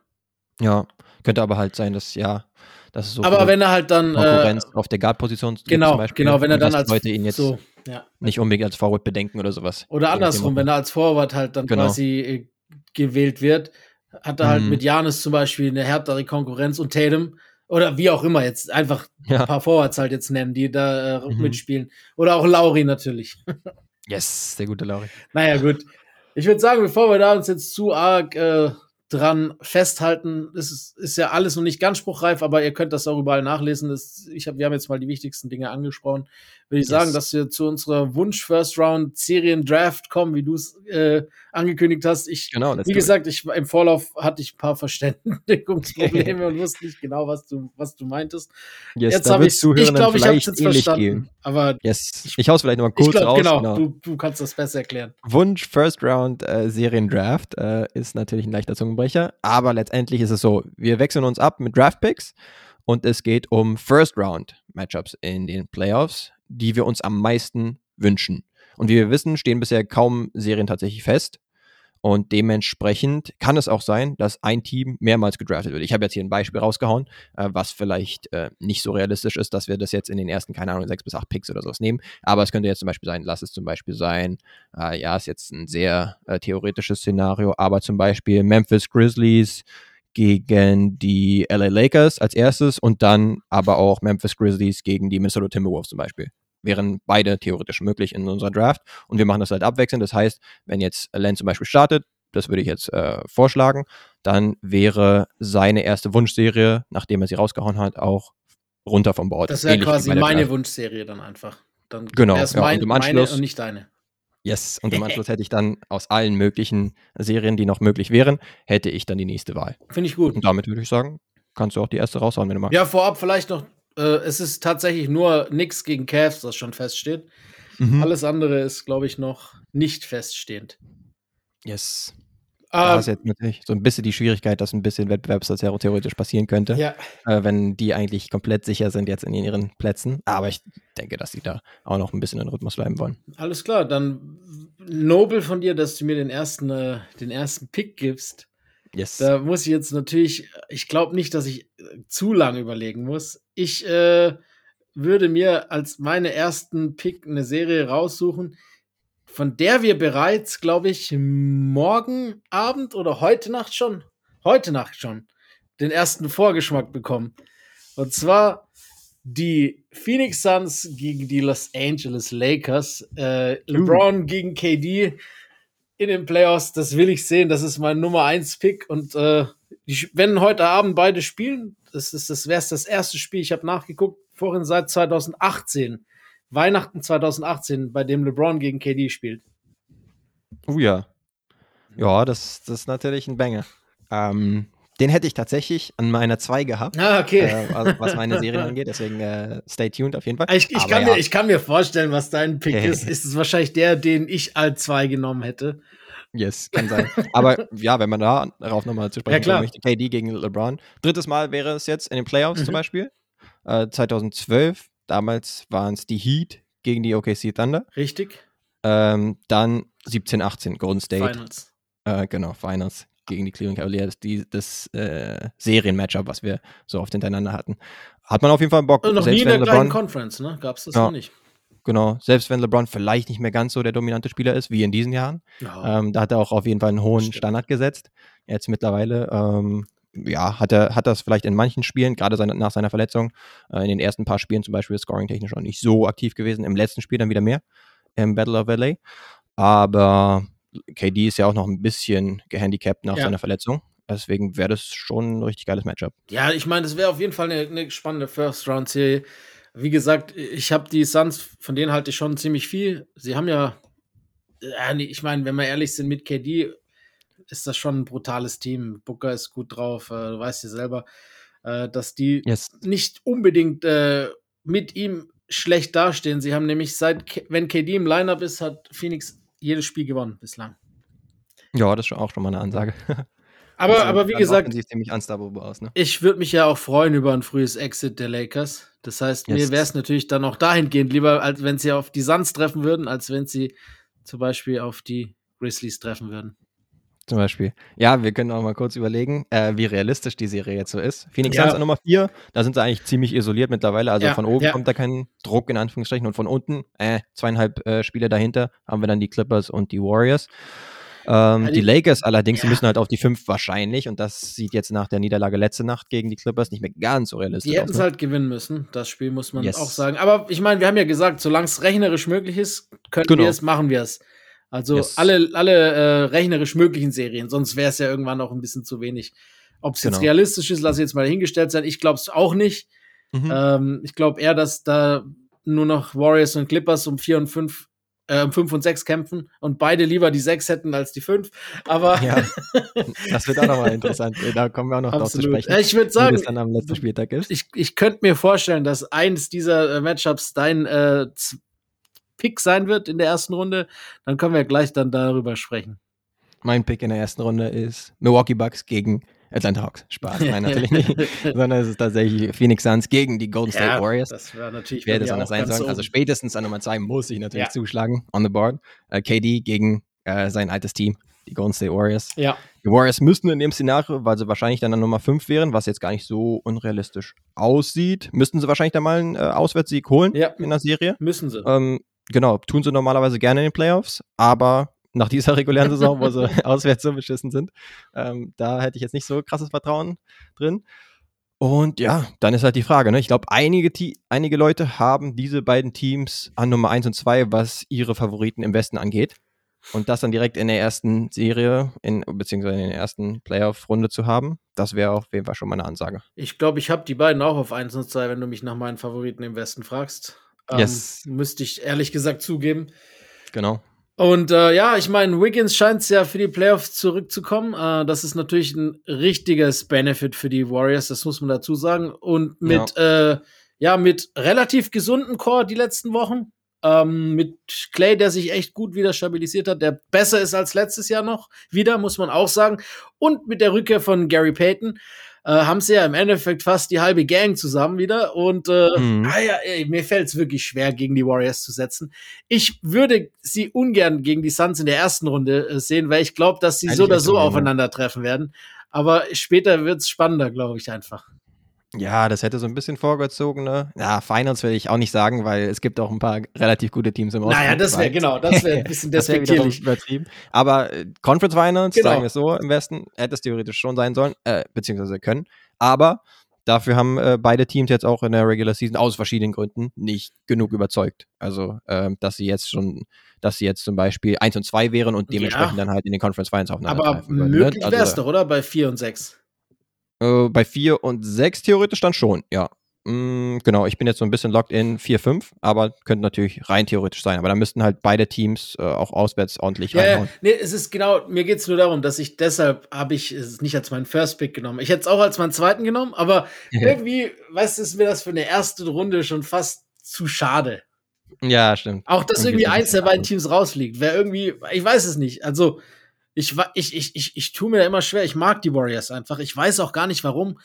Ja, könnte aber halt sein, dass ja, dass es so Aber wenn er halt dann, äh, Konkurrenz auf der Guard-Position genau, zum Beispiel, genau, wenn er dann als Leute ihn jetzt so, ja. nicht unbedingt als Forward bedenken oder sowas. Oder andersrum, wenn er als Forward halt dann Genau. quasi äh, gewählt wird, hat er halt Mhm. mit Janis zum Beispiel eine härtere Konkurrenz und Tatum oder wie auch immer jetzt einfach ein Ja. paar Forwards halt jetzt nennen, die da äh, Mhm. mitspielen. Oder auch Lauri natürlich. Yes, der gute Lauri. Naja, gut. Ich würde sagen, bevor wir da uns jetzt zu arg äh, dran festhalten, es ist, ist ja alles noch nicht ganz spruchreif, aber ihr könnt das auch überall nachlesen. Das, ich hab, wir haben jetzt mal die wichtigsten Dinge angesprochen. Würde ich Yes. sagen, dass wir zu unserer Wunsch First Round Serien Draft kommen, wie du es äh, angekündigt hast. Ich, Genau, wie gesagt, ich, im Vorlauf hatte ich ein paar Verständigungsprobleme und wusste nicht genau, was du, was du meintest. yes, jetzt habe ich, ich Zuhörenden glaube, ich habe es jetzt verstanden. gehen. Aber Yes, ich hau's vielleicht nochmal ich kurz glaube, raus. genau, Du, du kannst das besser erklären. Wunsch First Round äh, Seriendraft äh, ist natürlich ein leichter Zungenbrecher, aber letztendlich ist es so, wir wechseln uns ab mit Draft Picks und es geht um First Round Matchups in den Playoffs, die wir uns am meisten wünschen. Und wie wir wissen, stehen bisher kaum Serien tatsächlich fest. Und dementsprechend kann es auch sein, dass ein Team mehrmals gedraftet wird. Ich habe jetzt hier ein Beispiel rausgehauen, äh, was vielleicht äh, nicht so realistisch ist, dass wir das jetzt in den ersten, keine Ahnung, sechs bis acht Picks oder sowas nehmen. Aber es könnte jetzt zum Beispiel sein, lass es zum Beispiel sein, äh, ja, ist jetzt ein sehr äh, theoretisches Szenario, aber zum Beispiel Memphis Grizzlies gegen die LA Lakers als erstes und dann aber auch Memphis Grizzlies gegen die Minnesota Timberwolves zum Beispiel. Wären beide theoretisch möglich in unserer Draft und wir machen das halt abwechselnd. Das heißt, wenn jetzt Len zum Beispiel startet, das würde ich jetzt äh, vorschlagen, dann wäre seine erste Wunschserie, nachdem er sie rausgehauen hat, auch runter vom Board. Das wäre quasi meine Draft. Wunschserie dann einfach. Dann Genau, ja, mein, und im meine Anschluss- und nicht deine. Yes, und im Anschluss hätte ich dann aus allen möglichen Serien, die noch möglich wären, hätte ich dann die nächste Wahl. Finde ich gut. Und damit würde ich sagen, kannst du auch die erste raushauen, wenn du magst. Ja, vorab vielleicht noch, äh, es ist tatsächlich nur nix gegen Cavs, das schon feststeht. Mhm. Alles andere ist, glaube ich, noch nicht feststehend. Yes. Da Ähm, ist jetzt natürlich so ein bisschen die Schwierigkeit, dass ein bisschen Wettbewerbsverzerrung theoretisch passieren könnte, ja, äh, wenn die eigentlich komplett sicher sind jetzt in ihren Plätzen. Aber ich denke, dass sie da auch noch ein bisschen in Rhythmus bleiben wollen. alles klar. Dann nobel von dir, dass du mir den ersten, äh, den ersten Pick gibst. Yes. Da muss ich jetzt natürlich, ich glaube nicht, dass ich äh, zu lange überlegen muss. Ich äh, würde mir als meine ersten Pick eine Serie raussuchen, von der wir bereits, glaube ich, morgen Abend oder heute Nacht schon, heute Nacht schon, den ersten Vorgeschmack bekommen. Und zwar die Phoenix Suns gegen die Los Angeles Lakers. Äh, LeBron gegen KD in den Playoffs, das will ich sehen. Das ist mein Nummer 1 Pick. Und äh, die, wenn heute Abend beide spielen, das ist das wäre das erste Spiel. Ich habe nachgeguckt, vorhin seit 2018, Weihnachten 2018, bei dem LeBron gegen KD spielt. Oh ja. Ja, das, das ist natürlich ein Banger. Ähm, den hätte ich tatsächlich an meiner 2 gehabt, Ah, okay. äh, also was meine Serien angeht. Deswegen äh, stay tuned auf jeden Fall. ich, ich, kann ja. mir, ich kann mir vorstellen, was dein Pick ist. Ist es wahrscheinlich der, den ich als 2 genommen hätte. Yes, kann sein. Aber ja, wenn man da darauf nochmal zu Ja, sprechen kommen möchte, KD gegen LeBron. Drittes Mal wäre es jetzt in den Playoffs Mhm. zum Beispiel. Äh, 2012, damals waren es die Heat gegen die OKC Thunder. Richtig? Ähm, dann 17, 18, Golden State. Finals. Äh, genau, Finals gegen die Cleveland Cavaliers. Die, das äh, Serien-Matchup, was wir so oft hintereinander hatten. Hat man auf jeden Fall Bock. Und noch nie selbst in der wenn gleichen LeBron, Conference, ne? Gab es das Ja. noch nicht. genau, selbst wenn LeBron vielleicht nicht mehr ganz so der dominante Spieler ist, wie in diesen Jahren, Ja. Ähm, da hat er auch auf jeden Fall einen hohen Stimmt. Standard gesetzt. Jetzt mittlerweile, ähm, ja, hat er hat das vielleicht in manchen Spielen, gerade seine, nach seiner Verletzung, äh, in den ersten paar Spielen zum Beispiel scoring-technisch auch nicht so aktiv gewesen. Im letzten Spiel dann wieder mehr, im Battle of LA. Aber KD ist ja auch noch ein bisschen gehandicapt nach Ja. seiner Verletzung. Deswegen wäre das schon ein richtig geiles Matchup. Ja, ich meine, das wäre auf jeden Fall eine, eine spannende First-Round-Serie. Wie gesagt, ich habe die Suns, von denen halte ich schon ziemlich viel. Sie haben ja, nee, ich meine, wenn wir ehrlich sind mit KD, ist das schon ein brutales Team. Booker ist gut drauf, äh, du weißt ja selber, äh, dass die Yes. nicht unbedingt äh, mit ihm schlecht dastehen. Sie haben nämlich seit, K wenn KD im Lineup ist, hat Phoenix jedes Spiel gewonnen bislang. Ja, das ist auch schon mal eine Ansage. Aber, Sieht aber wie gesagt, ziemlich unstoppable aus, ne? Ich würde mich ja auch freuen über ein frühes Exit der Lakers. Das heißt, mir Yes. wäre es natürlich dann auch dahingehend lieber, als wenn sie auf die Suns treffen würden, als wenn sie zum Beispiel auf die Grizzlies treffen würden. Zum Beispiel. Ja, wir können auch mal kurz überlegen, äh, wie realistisch die Serie jetzt so ist. Phoenix Ja. Suns an Nummer 4, da sind sie eigentlich ziemlich isoliert mittlerweile. Also Ja, von oben ja. kommt da kein Druck in Anführungsstrichen und von unten, äh, zweieinhalb äh, Spiele dahinter, haben wir dann die Clippers und die Warriors. Ähm, die Lakers allerdings, die müssen halt auf die 5 wahrscheinlich und das sieht jetzt nach der Niederlage letzte Nacht gegen die Clippers nicht mehr ganz so realistisch Die hätten aus. es Ne? halt gewinnen müssen. Das Spiel muss man Yes. auch sagen. Aber ich meine, wir haben ja gesagt, solange es rechnerisch möglich ist, können Genau. wir es, machen wir es. Also Yes. alle, alle äh, rechnerisch möglichen Serien, sonst wäre es ja irgendwann auch ein bisschen zu wenig. Ob es jetzt Genau. realistisch ist, lasse ich jetzt mal dahingestellt sein. Ich glaube es auch nicht. Mhm. Ähm, ich glaube eher, dass da nur noch Warriors und Clippers um 4 und 5, äh, um 5 und 6 kämpfen und beide lieber die 6 hätten als die 5. Aber Ja, das wird auch nochmal interessant. Da kommen wir auch noch drauf zu sprechen, ich würde sagen, dann am letzten Spieltag ist. ich, ich könnte mir vorstellen, dass eins dieser äh, Matchups dein äh, Pick sein wird in der ersten Runde. Dann können wir gleich dann darüber sprechen. Mein Pick in der ersten Runde ist Milwaukee Bucks gegen Atlanta Hawks. Spaß, nein, natürlich nicht. Sondern es ist tatsächlich Phoenix Suns gegen die Golden State Warriors. Das wäre natürlich Wer das anders sein sollen. Also spätestens an Nummer 2 muss ich natürlich Ja. zuschlagen on the board. Äh, KD gegen äh, sein altes Team, die Golden State Warriors. Ja, Die Warriors müssten in dem Szenario, weil sie wahrscheinlich dann an Nummer 5 wären, was jetzt gar nicht so unrealistisch aussieht, müssten sie wahrscheinlich dann mal einen äh, Auswärtssieg holen Ja. in der Serie. müssen sie. Ähm, genau, tun sie normalerweise gerne in den Playoffs, aber nach dieser regulären Saison, wo sie auswärts so beschissen sind, ähm, da hätte ich jetzt nicht so krasses Vertrauen drin. Und ja, dann ist halt die Frage, ne? Ich glaube, einige, einige Leute haben diese beiden Teams an Nummer 1 und 2, was ihre Favoriten im Westen angeht. Und das dann direkt in der ersten Serie, in, beziehungsweise in der ersten Playoff-Runde zu haben, das wäre auf jeden Fall schon mal eine Ansage. Ich glaube, ich habe die beiden auch auf 1 und 2, wenn du mich nach meinen Favoriten im Westen fragst. Ähm, Yes. Müsste ich ehrlich gesagt zugeben. Genau. Und äh, ja, ich meine, Wiggins scheint ja für die Playoffs zurückzukommen. Äh, das ist natürlich ein richtiges Benefit für die Warriors, das muss man dazu sagen. Und mit, ja, äh, ja mit relativ gesundem Core die letzten Wochen. Ähm, mit Clay, der sich echt gut wieder stabilisiert hat, der besser ist als letztes Jahr noch, wieder, muss man auch sagen. Und mit der Rückkehr von Gary Payton äh, haben sie ja im Endeffekt fast die halbe Gang zusammen wieder. Und äh, Mhm. ah ja, ey, mir fällt es wirklich schwer, gegen die Warriors zu setzen. Ich würde sie ungern gegen die Suns in der ersten Runde äh, sehen, weil ich glaube, dass sie Eigentlich so oder so aufeinandertreffen werden. Aber später wird es spannender, glaube ich einfach. Ja, das hätte so ein bisschen vorgezogene. Ja, Finals will ich auch nicht sagen, weil es gibt auch ein paar relativ gute Teams im Osten. Naja, das wäre genau, das wäre ein bisschen despektierlich. übertrieben. Aber äh, Conference Finals, Genau. sagen wir es so, im Westen hätte es theoretisch schon sein sollen, äh, beziehungsweise können. Aber dafür haben äh, beide Teams jetzt auch in der Regular Season aus verschiedenen Gründen nicht genug überzeugt. Also, ähm, dass sie jetzt schon, dass sie jetzt zum Beispiel 1 und 2 wären und dementsprechend Ja. dann halt in den Conference Finals aufeinander Aber ne? möglich wäre es Also, doch, oder? Bei 4 und 6. äh, bei 4 und 6 theoretisch dann schon, ja. Mm, genau, ich bin jetzt so ein bisschen locked in 4-5, aber könnte natürlich rein theoretisch sein. Aber da müssten halt beide Teams äh, auch auswärts ordentlich Ja, ja, reinhauen. nee, es ist genau, mir geht es nur darum, dass ich deshalb habe ich es nicht als meinen First Pick genommen. Ich hätte es auch als meinen zweiten genommen, aber irgendwie, weißt du, ist mir das für eine erste Runde schon fast zu schade. Ja, stimmt. Auch dass Irgendwie irgendwie eins der beiden Teams rausfliegt. Wäre irgendwie, ich weiß es nicht. Also, ich, ich, ich, ich, ich tue mir da immer schwer. Ich mag die Warriors einfach. Ich weiß auch gar nicht warum.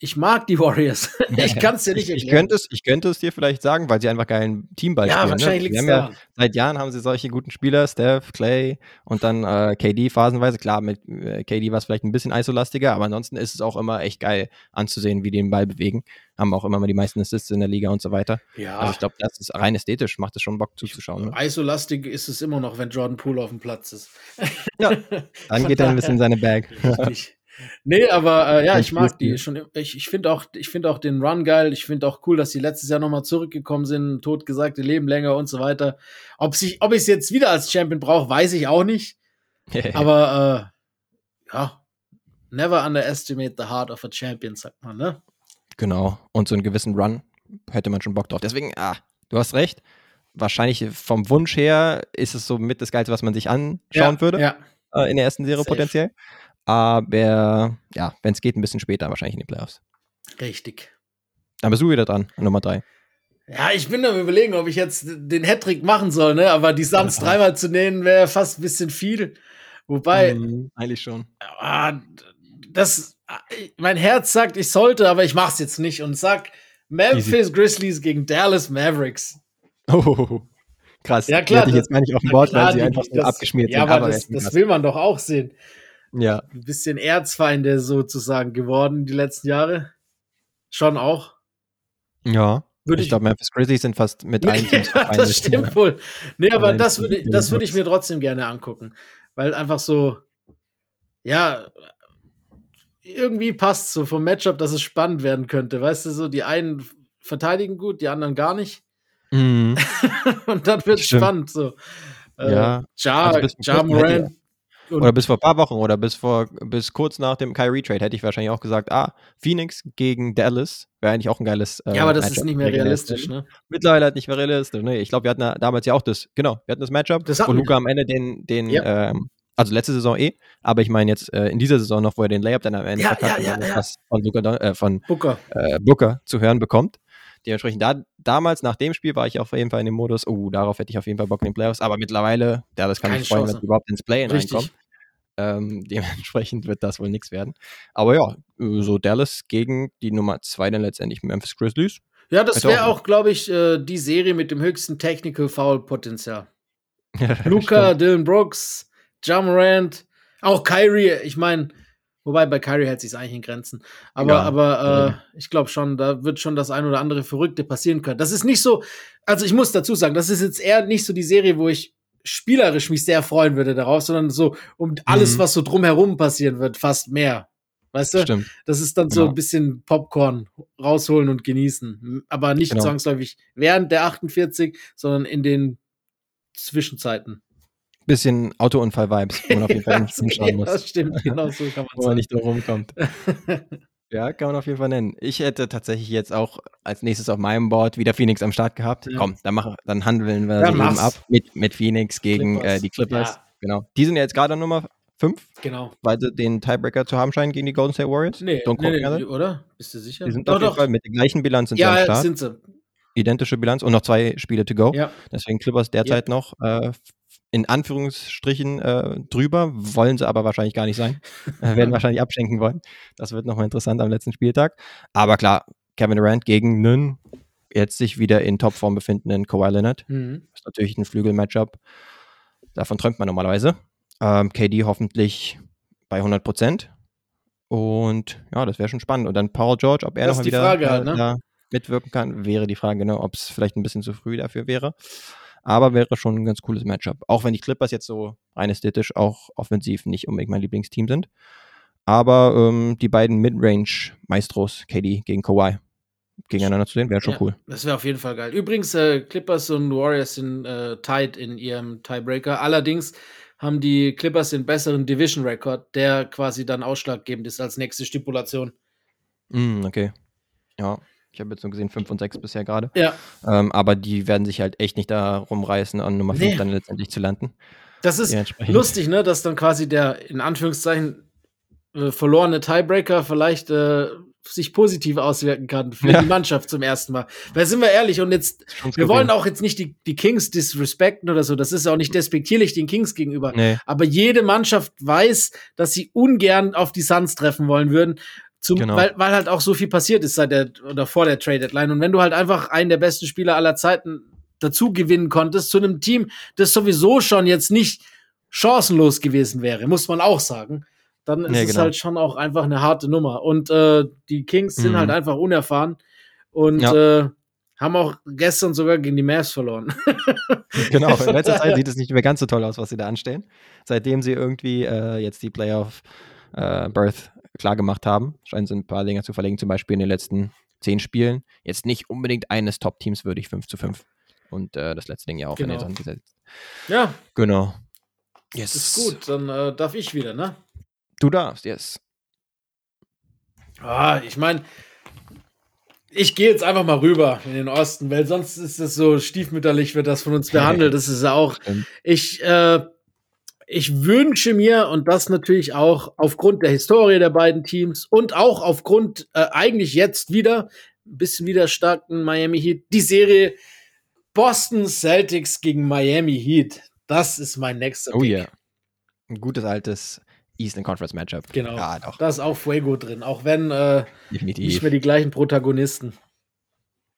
Ich mag die Warriors. ich kann es dir nicht Ich, ich, erklären. könnte es, ich könnte es dir vielleicht sagen, weil sie einfach geilen Teamball ja, spielen. wahrscheinlich ne? es haben ja. Seit Jahren haben sie solche guten Spieler, Steph, Clay und dann äh, KD phasenweise. Klar, mit äh, KD war es vielleicht ein bisschen isolastiger, aber ansonsten ist es auch immer echt geil anzusehen, wie die den Ball bewegen. Haben auch immer mal die meisten Assists in der Liga und so weiter. Ja, Also ich glaube, das ist rein ästhetisch, macht es schon Bock zuzuschauen. Ne? Isolastig ist es immer noch, wenn Jordan Poole auf dem Platz ist. Ja, Dann geht er ein bisschen in seine Bag. Richtig. Nee, aber äh, ja, ich mag die schon. Ich, ich finde auch, ich finde auch den Run geil. Ich finde auch cool, dass sie letztes Jahr nochmal zurückgekommen sind, totgesagte Leben länger und so weiter. Ob sich, ob ich es jetzt wieder als Champion brauche, weiß ich auch nicht. Aber äh, ja, never underestimate the heart of a champion, sagt man, ne? Genau. Und so einen gewissen Run hätte man schon Bock drauf. Deswegen, ah, du hast recht. Wahrscheinlich vom Wunsch her ist es so mit das Geilste, was man sich anschauen ja, würde Ja, äh, in der ersten Serie Safe. potenziell. Aber ja, wenn es geht, ein bisschen später wahrscheinlich in den Playoffs. richtig. Dann bist du wieder dran, an Nummer drei. Ja, ich bin am überlegen, ob ich jetzt den Hattrick machen soll, ne? Aber die Suns Ja. dreimal zu nehmen, wäre fast ein bisschen viel. Wobei, Mhm, eigentlich schon. das, mein Herz sagt, ich sollte, aber ich mach's jetzt nicht und sag Memphis Grizzlies gegen Dallas Mavericks. Oh, krass. Ja, Die klar, hatte ich das- jetzt gar nicht auf dem klar, weil sie die- einfach so das- abgeschmiert ja, sind. aber das, das will man doch auch sehen. Ja, Ein bisschen Erzfeinde sozusagen geworden die letzten Jahre. Schon auch. ja. Würde ich glaube, Memphis Grizzlies sind fast mit allen Teams ja, das stimmt wohl. Nee, aber das würde, das würde ich mir trotzdem gerne angucken. Weil einfach so, ja, irgendwie passt so vom Matchup, dass es spannend werden könnte. Weißt du, so die einen verteidigen gut, die anderen gar nicht. Mhm. Und dann wird es spannend. So. Äh, Ja, Ja, also ja Morant. Und- Oder bis vor ein paar Wochen oder bis vor bis kurz nach dem Kyrie Trade hätte ich wahrscheinlich auch gesagt, ah, Phoenix gegen Dallas wäre eigentlich auch ein geiles. äh, ja, aber das ist Matchup. nicht mehr realistisch, ne? Mittlerweile halt nicht mehr realistisch. Ne? Ich glaube, wir hatten ja damals ja auch das, genau, wir hatten das Matchup, Das wo. Luca am Ende den, den, Ja. ähm, also letzte Saison eh, aber ich meine jetzt äh, in dieser Saison noch, wo er den Layup dann am Ende Ja, verkackt ja, ja, von Luca, äh, von Booker. äh, Booker zu hören bekommt. Dementsprechend da, damals nach dem Spiel war ich auf jeden Fall in dem Modus, oh, darauf hätte ich auf jeden Fall Bock in den Playoffs, aber mittlerweile, ja, das kann Keine ich freuen, Chance. wenn sie überhaupt ins Play-In Richtig. Ähm, dementsprechend wird das wohl nichts werden. Aber ja, äh, so Dallas gegen die Nummer zwei dann letztendlich Memphis Grizzlies. Ja, das wäre auch- glaube ich, äh, die Serie mit dem höchsten Technical Foul Potenzial. Luca, Dylan Brooks, Ja Morant, auch Kyrie. Ich meine, wobei bei Kyrie hält sich eigentlich in Grenzen. Aber, Ja, aber äh, ich glaube schon, da wird schon das ein oder andere Verrückte passieren können. Das ist nicht so, also ich muss dazu sagen, das ist jetzt eher nicht so die Serie, wo ich spielerisch mich sehr freuen würde darauf, sondern so um alles, Mhm. was so drumherum passieren wird, fast mehr. Weißt du? Stimmt. Das ist dann so Genau. ein bisschen Popcorn rausholen und genießen. Aber nicht Genau. zwangsläufig während der 48, sondern in den Zwischenzeiten. Bisschen Autounfall-Vibes, wo man auf jeden Fall nicht hinschauen muss. das stimmt, genau so kann Wo man man nicht drum rumkommt. Ja, kann man auf jeden Fall nennen. Ich hätte tatsächlich jetzt auch als nächstes auf meinem Board wieder Phoenix am Start gehabt. Ja. Komm, dann, mach, dann handeln wir Ja, sie eben ab mit, mit Phoenix gegen Clippers. Äh, die Clippers. Ja. Genau. Die sind ja jetzt gerade an Nummer 5, genau. weil sie den Tiebreaker zu haben scheinen gegen die Golden State Warriors. Nee, Don't nee, nee, oder? Bist du sicher? Die sind doch, auf jeden doch. Fall mit der gleichen Bilanz sind sie am Ja, Start. sind sie. identische Bilanz und noch zwei Spiele to go. Ja. Deswegen Clippers derzeit noch äh, in Anführungsstrichen äh, drüber, wollen sie aber wahrscheinlich gar nicht sein. äh, werden wahrscheinlich abschenken wollen. Das wird nochmal interessant am letzten Spieltag. Aber klar, Kevin Durant gegen einen jetzt sich wieder in Topform befindenden Kawhi Leonard. Mhm. ist natürlich ein Flügel-Matchup. Davon träumt man normalerweise. Ähm, KD hoffentlich bei 100 Prozent. Und ja, das wäre schon spannend. Und dann Paul George, ob er Das die wieder Frage äh, halt, ne? mitwirken kann, wäre die Frage, genau, ob es vielleicht ein bisschen zu früh dafür wäre. Aber wäre schon ein ganz cooles Matchup. Auch wenn die Clippers jetzt so rein ästhetisch auch offensiv nicht unbedingt mein Lieblingsteam sind. Aber ähm, die beiden Midrange-Maestros, KD gegen Kawhi, gegeneinander zu sehen, wäre schon Ja, cool. Das wäre auf jeden Fall geil. Übrigens, äh, Clippers und Warriors sind äh, tied in ihrem Tiebreaker. Allerdings haben die Clippers den besseren Division-Record, der quasi dann ausschlaggebend ist als nächste Stipulation. Mm, okay. Ja, ich habe jetzt nur gesehen 5 und 6 bisher gerade. Ja, Ähm, aber die werden sich halt echt nicht da rumreißen, an Nummer 5 Nee. dann letztendlich zu landen. das ist lustig, ne, dass dann quasi der in Anführungszeichen äh, verlorene Tiebreaker vielleicht äh, sich positiv auswirken kann für Ja. die Mannschaft zum ersten Mal. Weil sind wir ehrlich und jetzt wir gesehen. wollen auch jetzt nicht die, die Kings disrespekten oder so. Das ist auch nicht despektierlich den Kings gegenüber. Nee, Aber jede Mannschaft weiß, dass sie ungern auf die Suns treffen wollen würden. Zum, Genau. weil, weil halt auch so viel passiert ist seit der oder vor der Trade Deadline. Und wenn du halt einfach einen der besten Spieler aller Zeiten dazu gewinnen konntest, zu einem Team, das sowieso schon jetzt nicht chancenlos gewesen wäre, muss man auch sagen, dann ist es genau. halt schon auch einfach eine harte Nummer. Und äh, die Kings sind Mhm. halt einfach unerfahren und Ja. äh, haben auch gestern sogar gegen die Mavs verloren. genau. In letzter Zeit sieht es nicht mehr ganz so toll aus, was sie da anstellen. Seitdem sie irgendwie äh, jetzt die Playoff äh, Birth klar gemacht haben, scheinen sie ein paar länger zu verlegen, zum Beispiel in den letzten zehn Spielen. Jetzt nicht unbedingt eines Top-Teams würdig, 5 zu 5. Und äh, das letzte Ding ja auch Genau. in den Sand gesetzt. ja, Genau. Yes. ist gut. Dann äh, darf ich wieder, ne? Du darfst, yes. Ah, ich meine, ich gehe jetzt einfach mal rüber in den Osten, weil sonst ist es so stiefmütterlich, wird das von uns behandelt. Das ist ja auch. Ich, äh, ich wünsche mir, und das natürlich auch aufgrund der Historie der beiden Teams und auch aufgrund äh, eigentlich jetzt wieder ein bisschen wieder starken Miami Heat, die Serie Boston Celtics gegen Miami Heat. Das ist mein nächster Oh ja. Ein gutes altes Eastern Conference Matchup. Genau. Ja, doch. Da ist auch Fuego drin, auch wenn äh, nicht mehr die gleichen Protagonisten.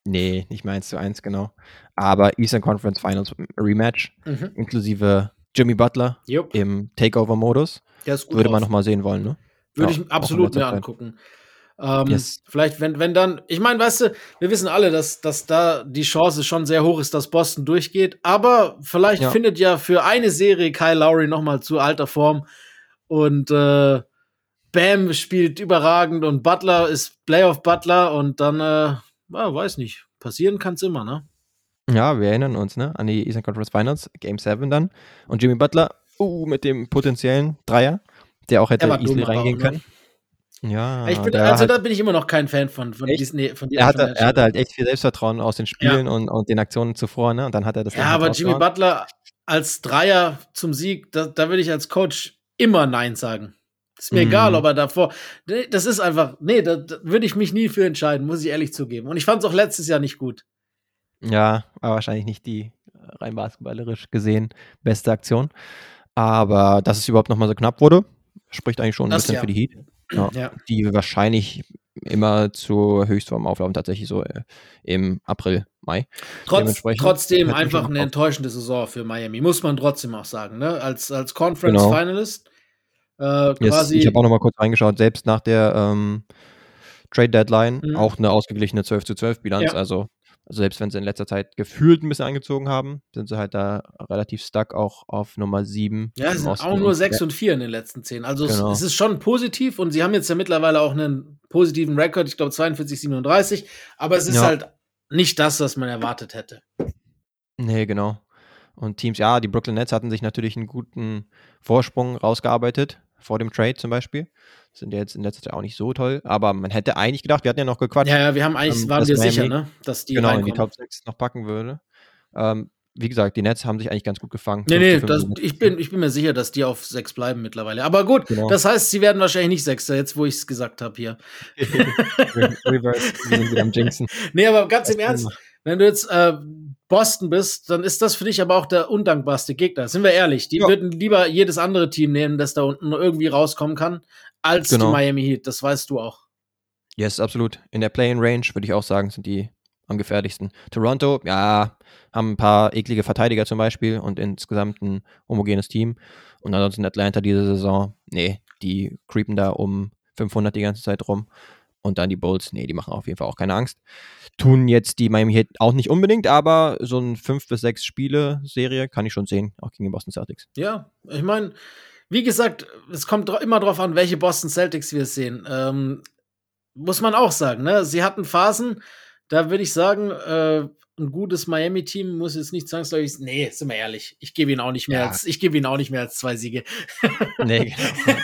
Nee, nicht mehr 1 zu 1, genau. Aber Eastern Conference Finals Rematch, Mhm. inklusive Jimmy Butler Jupp. im Takeover-Modus. Der ist gut Würde man drauf. nochmal sehen wollen, ne? Würde Ja, ich absolut mir angucken. Ähm, Yes. Vielleicht, wenn, wenn dann, ich meine, weißt du, wir wissen alle, dass, dass da die Chance schon sehr hoch ist, dass Boston durchgeht. Aber vielleicht Ja. findet ja für eine Serie Kyle Lowry nochmal zu alter Form. Und äh, Bam spielt überragend und Butler ist Playoff Butler und dann, äh, weiß nicht, passieren kann es immer, ne? Ja, wir erinnern uns, ne? An die Eastern Conference Finals, Game 7 dann. Und Jimmy Butler, uh, mit dem potenziellen Dreier, der auch hätte easily reingehen auch, ne? können. Ja, ich bin, also hat- da bin ich immer noch kein Fan von, von diesen, von er, hatte, er hatte halt echt viel Selbstvertrauen aus den Spielen und, und den Aktionen zuvor, ne? Und dann hat er das Ja, halt aber Jimmy. Butler als Dreier zum Sieg, da, da würde ich als Coach immer Nein sagen. Ist mir Mhm. egal, ob er davor. Das ist einfach, nee, da, da würde ich mich nie für entscheiden, muss ich ehrlich zugeben. Und ich fand es auch letztes Jahr nicht gut. Ja, war wahrscheinlich nicht die äh, rein basketballerisch gesehen beste Aktion. Aber dass es überhaupt nochmal so knapp wurde, spricht eigentlich schon ein Das bisschen ja. für die Heat. Ja, Ja. Die wahrscheinlich immer zur Höchstform auflaufen, tatsächlich so äh, im April, Mai. Trotz, trotzdem einfach eine enttäuschende Saison für Miami, muss man trotzdem auch sagen. Ne? Als, als Conference Genau. Finalist äh, Yes, quasi. ich habe auch nochmal kurz reingeschaut, selbst nach der ähm, Trade Deadline Mhm. auch eine ausgeglichene 12 zu 12 Bilanz. Ja. Also, also selbst wenn sie in letzter Zeit gefühlt ein bisschen angezogen haben, sind sie halt da relativ stuck auch auf Nummer 7. Ja, es sind auch nur 6 und 4 in den letzten 10. Also Genau. es, es ist schon positiv und sie haben jetzt ja mittlerweile auch einen positiven Rekord, ich glaube 42, 37, aber es ist Ja. halt nicht das, was man erwartet hätte. Nee, genau. Und Teams, ja, die Brooklyn Nets hatten sich natürlich einen guten Vorsprung rausgearbeitet, vor dem Trade zum Beispiel. Sind ja jetzt in letzter Zeit auch nicht so toll, aber man hätte eigentlich gedacht, wir hatten ja noch gequatscht, Ja, ja, wir haben eigentlich, Ähm, waren wir sicher, ne, dass die genau, in die Top 6 noch packen würde. Ähm, wie gesagt, die Nets haben sich eigentlich ganz gut gefangen. Nee, 5 nee, zu 5 das, ich, bin, ich bin mir sicher, dass die auf 6 bleiben mittlerweile. Aber gut, Genau. das heißt, sie werden wahrscheinlich nicht Sechster, jetzt wo ich es gesagt habe hier. Reverse, wir sind wieder am Jinxen. Nee, aber ganz im Das Ernst, wenn du jetzt äh, Boston bist, dann ist das für dich aber auch der undankbarste Gegner. Sind wir ehrlich, die Ja. würden lieber jedes andere Team nehmen, das da unten irgendwie rauskommen kann, als Genau. die Miami Heat. Das weißt du auch. Yes, absolut. In der Play-in-Range würde ich auch sagen, sind die am gefährlichsten. Toronto, ja, haben ein paar eklige Verteidiger zum Beispiel und insgesamt ein homogenes Team. Und ansonsten Atlanta diese Saison, nee, die creepen da um 500 die ganze Zeit rum. Und dann die Bulls, nee, die machen auf jeden Fall auch keine Angst. Tun jetzt die Miami Heat auch nicht unbedingt, aber so ein 5 bis 6 Spiele-Serie kann ich schon sehen, auch gegen die Boston Celtics. Ja, ich meine, wie gesagt, es kommt immer darauf an, welche Boston Celtics wir sehen. Ähm, muss man auch sagen, ne? Sie hatten Phasen, da würde ich sagen, äh, ein gutes Miami-Team muss jetzt nicht zwangsläufig. Nee, sind wir ehrlich. Ich gebe ihnen auch nicht mehr Ja. als, ich gebe ihnen auch nicht mehr als zwei Siege. Nee, genau.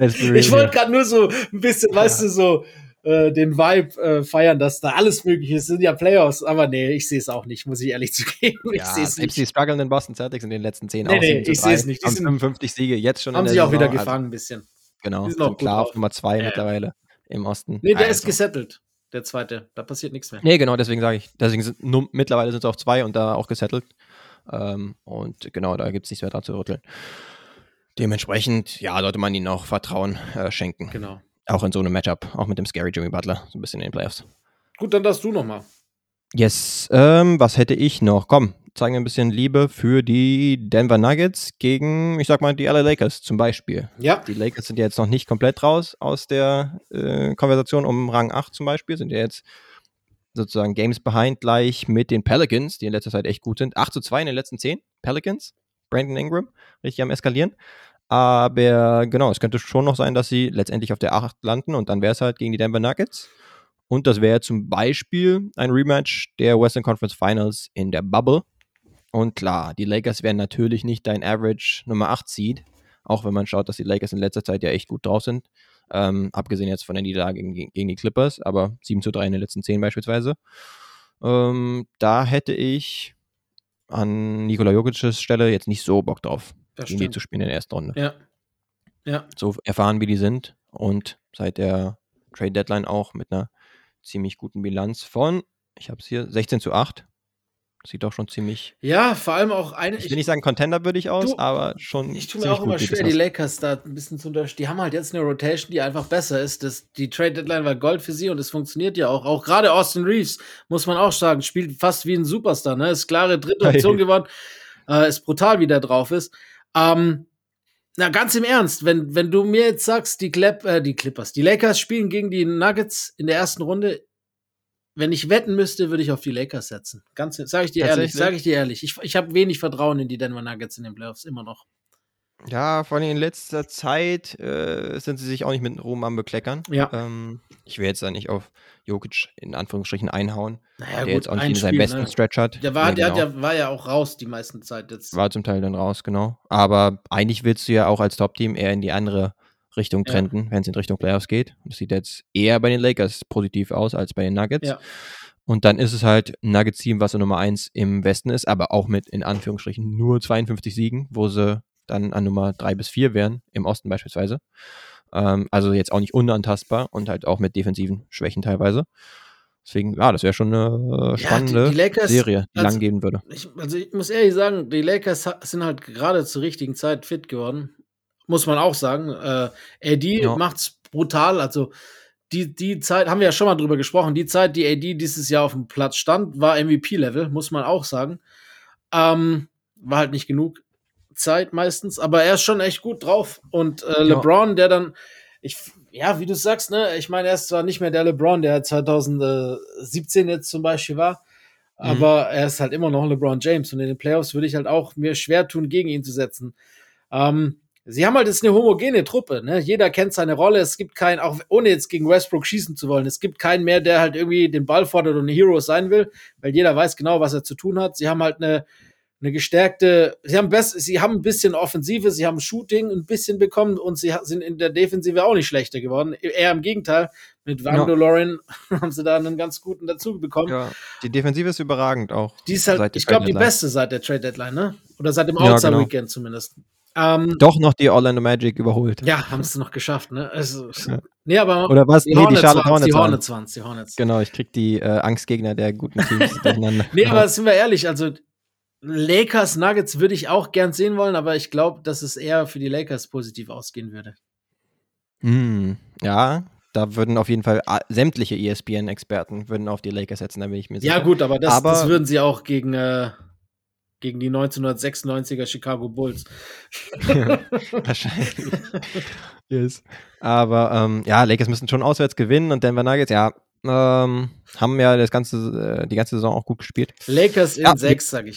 Ich wollte gerade nur so ein bisschen, weißt du, so äh, den Vibe äh, feiern, dass da alles möglich ist. Sind ja Playoffs, aber nee, ich sehe es auch nicht, muss ich ehrlich zugeben. Ich Ja, sehe es nicht. die strugglenden Boston Celtics in den letzten 10 Nee, nee, 7 zu ich seh's 3, nicht. Die haben sind- 55 Siege jetzt schon Haben sich auch wieder Saison, also gefangen ein bisschen. Genau, Die sind auch klar auf Nummer zwei ja. mittlerweile im Osten. Nee, der ist Also. gesettelt, der zweite. Da passiert nichts mehr. Nee, genau, deswegen sage ich. Deswegen sind nur, mittlerweile sind es auch zwei und da auch gesettelt. Ähm, und genau, da gibt es nichts mehr dran zu rütteln. Dementsprechend, ja, sollte man ihnen auch Vertrauen äh, schenken. Genau. Auch in so einem Matchup, auch mit dem Scary Jimmy Butler, so ein bisschen in den Playoffs. Gut, dann darfst du noch mal. Yes, ähm, was hätte ich noch? Komm, zeigen wir ein bisschen Liebe für die Denver Nuggets gegen, ich sag mal, die LA Lakers zum Beispiel. Ja. Die Lakers sind ja jetzt noch nicht komplett raus aus der äh, Konversation um Rang 8 zum Beispiel, sind ja jetzt sozusagen Games behind gleich mit den Pelicans, die in letzter Zeit echt gut sind. 8 zu 2 in den letzten 10 Pelicans. Brandon Ingram, richtig am Eskalieren. Aber genau, es könnte schon noch sein, dass sie letztendlich auf der 8 landen und dann wäre es halt gegen die Denver Nuggets. Und das wäre zum Beispiel ein Rematch der Western Conference Finals in der Bubble. Und klar, die Lakers wären natürlich nicht dein Average Nummer 8 Seed, auch wenn man schaut, dass die Lakers in letzter Zeit ja echt gut drauf sind. Ähm, abgesehen jetzt von der Niederlage gegen, gegen die Clippers, aber 7 zu 3 in den letzten 10 beispielsweise. Ähm, da hätte ich an Nikola Jokic's Stelle jetzt nicht so Bock drauf, Das gegen die stimmt. zu spielen in der ersten Runde. Ja. Ja. So erfahren, wie die sind und seit der Trade Deadline auch mit einer ziemlich guten Bilanz von, ich habe es hier, 16 zu 8. Sieht doch schon ziemlich, Ja, vor allem auch eine. ich will nicht sagen Contender würde ich aus, Du, aber schon Ich tue mir auch immer schwer, die. Lakers da ein bisschen zu unterstützen. Die haben halt jetzt eine Rotation, die einfach besser ist. Das, die Trade Deadline war Gold für sie und es funktioniert ja auch. Auch gerade Austin Reeves, muss man auch sagen, spielt fast wie ein Superstar. Ne? Ist klare dritte Hey. Option geworden. Äh, ist brutal, wie der drauf ist. Ähm, na, ganz im Ernst, wenn, wenn du mir jetzt sagst, die, Clap, äh, die Clippers, die Lakers spielen gegen die Nuggets in der ersten Runde, wenn ich wetten müsste, würde ich auf die Lakers setzen. Ganz, sage ich dir ehrlich, sage ich dir ehrlich. Ich, ich habe wenig Vertrauen in die Denver Nuggets in den Playoffs, immer noch. Ja, vor allem in letzter Zeit äh, sind sie sich auch nicht mit Ruhm am Bekleckern. Ja. Ähm, ich will jetzt da nicht auf Jokic in Anführungsstrichen einhauen, Naja, der jetzt auch nicht Spiel, besten ne? Stretch hat. Der, war, Ja, der hat genau. ja, war ja auch raus die meiste Zeit jetzt. War zum Teil dann raus, genau. Aber eigentlich willst du ja auch als Top-Team eher in die andere Richtung Ja. trenden, wenn es in Richtung Playoffs geht. Das sieht jetzt eher bei den Lakers positiv aus als bei den Nuggets. Ja. Und dann ist es halt ein Nuggets-Team, was so Nummer 1 im Westen ist, aber auch mit in Anführungsstrichen nur 52 Siegen, wo sie dann an Nummer 3 bis 4 wären, im Osten beispielsweise. Ähm, also jetzt auch nicht unantastbar und halt auch mit defensiven Schwächen teilweise. Deswegen, ja, das wäre schon eine äh, spannende die, die Lakers, Serie, die also, lang gehen würde. Ich, also ich muss ehrlich sagen, die Lakers sind halt gerade zur richtigen Zeit fit geworden. Muss man auch sagen. Äh, AD Ja. macht's brutal. Also die, die Zeit, haben wir ja schon mal drüber gesprochen, die Zeit, die AD dieses Jahr auf dem Platz stand, war MVP-Level, muss man auch sagen. Ähm, war halt nicht genug Zeit meistens, aber er ist schon echt gut drauf. Und äh. LeBron, der dann, ich, ja, wie du sagst, ne, ich meine, er ist zwar nicht mehr der LeBron, der 2017 jetzt zum Beispiel war, Mhm. aber er ist halt immer noch LeBron James und in den Playoffs würde ich halt auch mir schwer tun, gegen ihn zu setzen. Ähm, sie haben halt jetzt eine homogene Truppe, ne? Jeder kennt seine Rolle. Es gibt keinen, auch ohne jetzt gegen Westbrook schießen zu wollen, es gibt keinen mehr, der halt irgendwie den Ball fordert und ein Hero sein will, weil jeder weiß genau, was er zu tun hat. Sie haben halt eine, eine gestärkte, sie haben best, sie haben ein bisschen Offensive, sie haben Shooting ein bisschen bekommen und sie sind in der Defensive auch nicht schlechter geworden. Eher im Gegenteil. Mit Vando Lauren haben sie da einen ganz guten dazu bekommen. Ja, die Defensive ist überragend auch. Die ist halt, ich glaube, die beste seit der Trade Deadline, ne? Oder seit dem Ja, Outside genau. Weekend zumindest. Ähm, Doch noch die Orlando Magic überholt. ja, haben es noch geschafft, ne? Also, Ja. Nee, aber Oder was? die Nee, die Hornets Charlotte waren's, die Hornets waren. Hornets die Hornets. Genau, ich krieg die äh, Angstgegner der guten Teams durcheinander. Nee, aber sind wir ehrlich, also Lakers Nuggets würde ich auch gern sehen wollen, aber ich glaube, dass es eher für die Lakers positiv ausgehen würde. Hm, ja, da würden auf jeden Fall sämtliche ESPN-Experten würden auf die Lakers setzen, da bin ich mir sicher. Ja, gut, aber das, Aber- das würden sie auch gegen, äh, gegen die 1996er Chicago Bulls. Wahrscheinlich. yes. Aber ähm, ja, Lakers müssen schon auswärts gewinnen und Denver Nuggets, ja, ähm, haben ja das ganze, äh, die ganze Saison auch gut gespielt. Lakers in Ja, sechs, sag ich.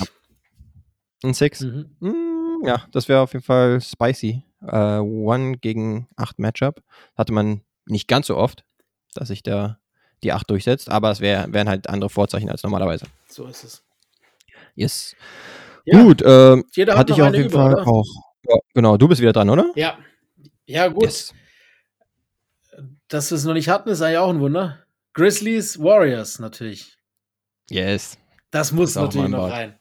In Six. Mhm. Mm, ja, das wäre auf jeden Fall spicy. Äh, One gegen 8 Matchup. Hatte man nicht ganz so oft, dass sich da die 8 durchsetzt, aber es wär, wären halt andere Vorzeichen als normalerweise. So ist es. Yes. Ja, Gut, ähm, hatte ich auf jeden über, Fall oder? auch. Ja, genau, du bist wieder dran, oder? Ja. Ja, gut. Yes. Dass wir es noch nicht hatten, ist eigentlich auch ein Wunder. Grizzlies, Warriors natürlich. Yes. Das muss auch natürlich noch rein.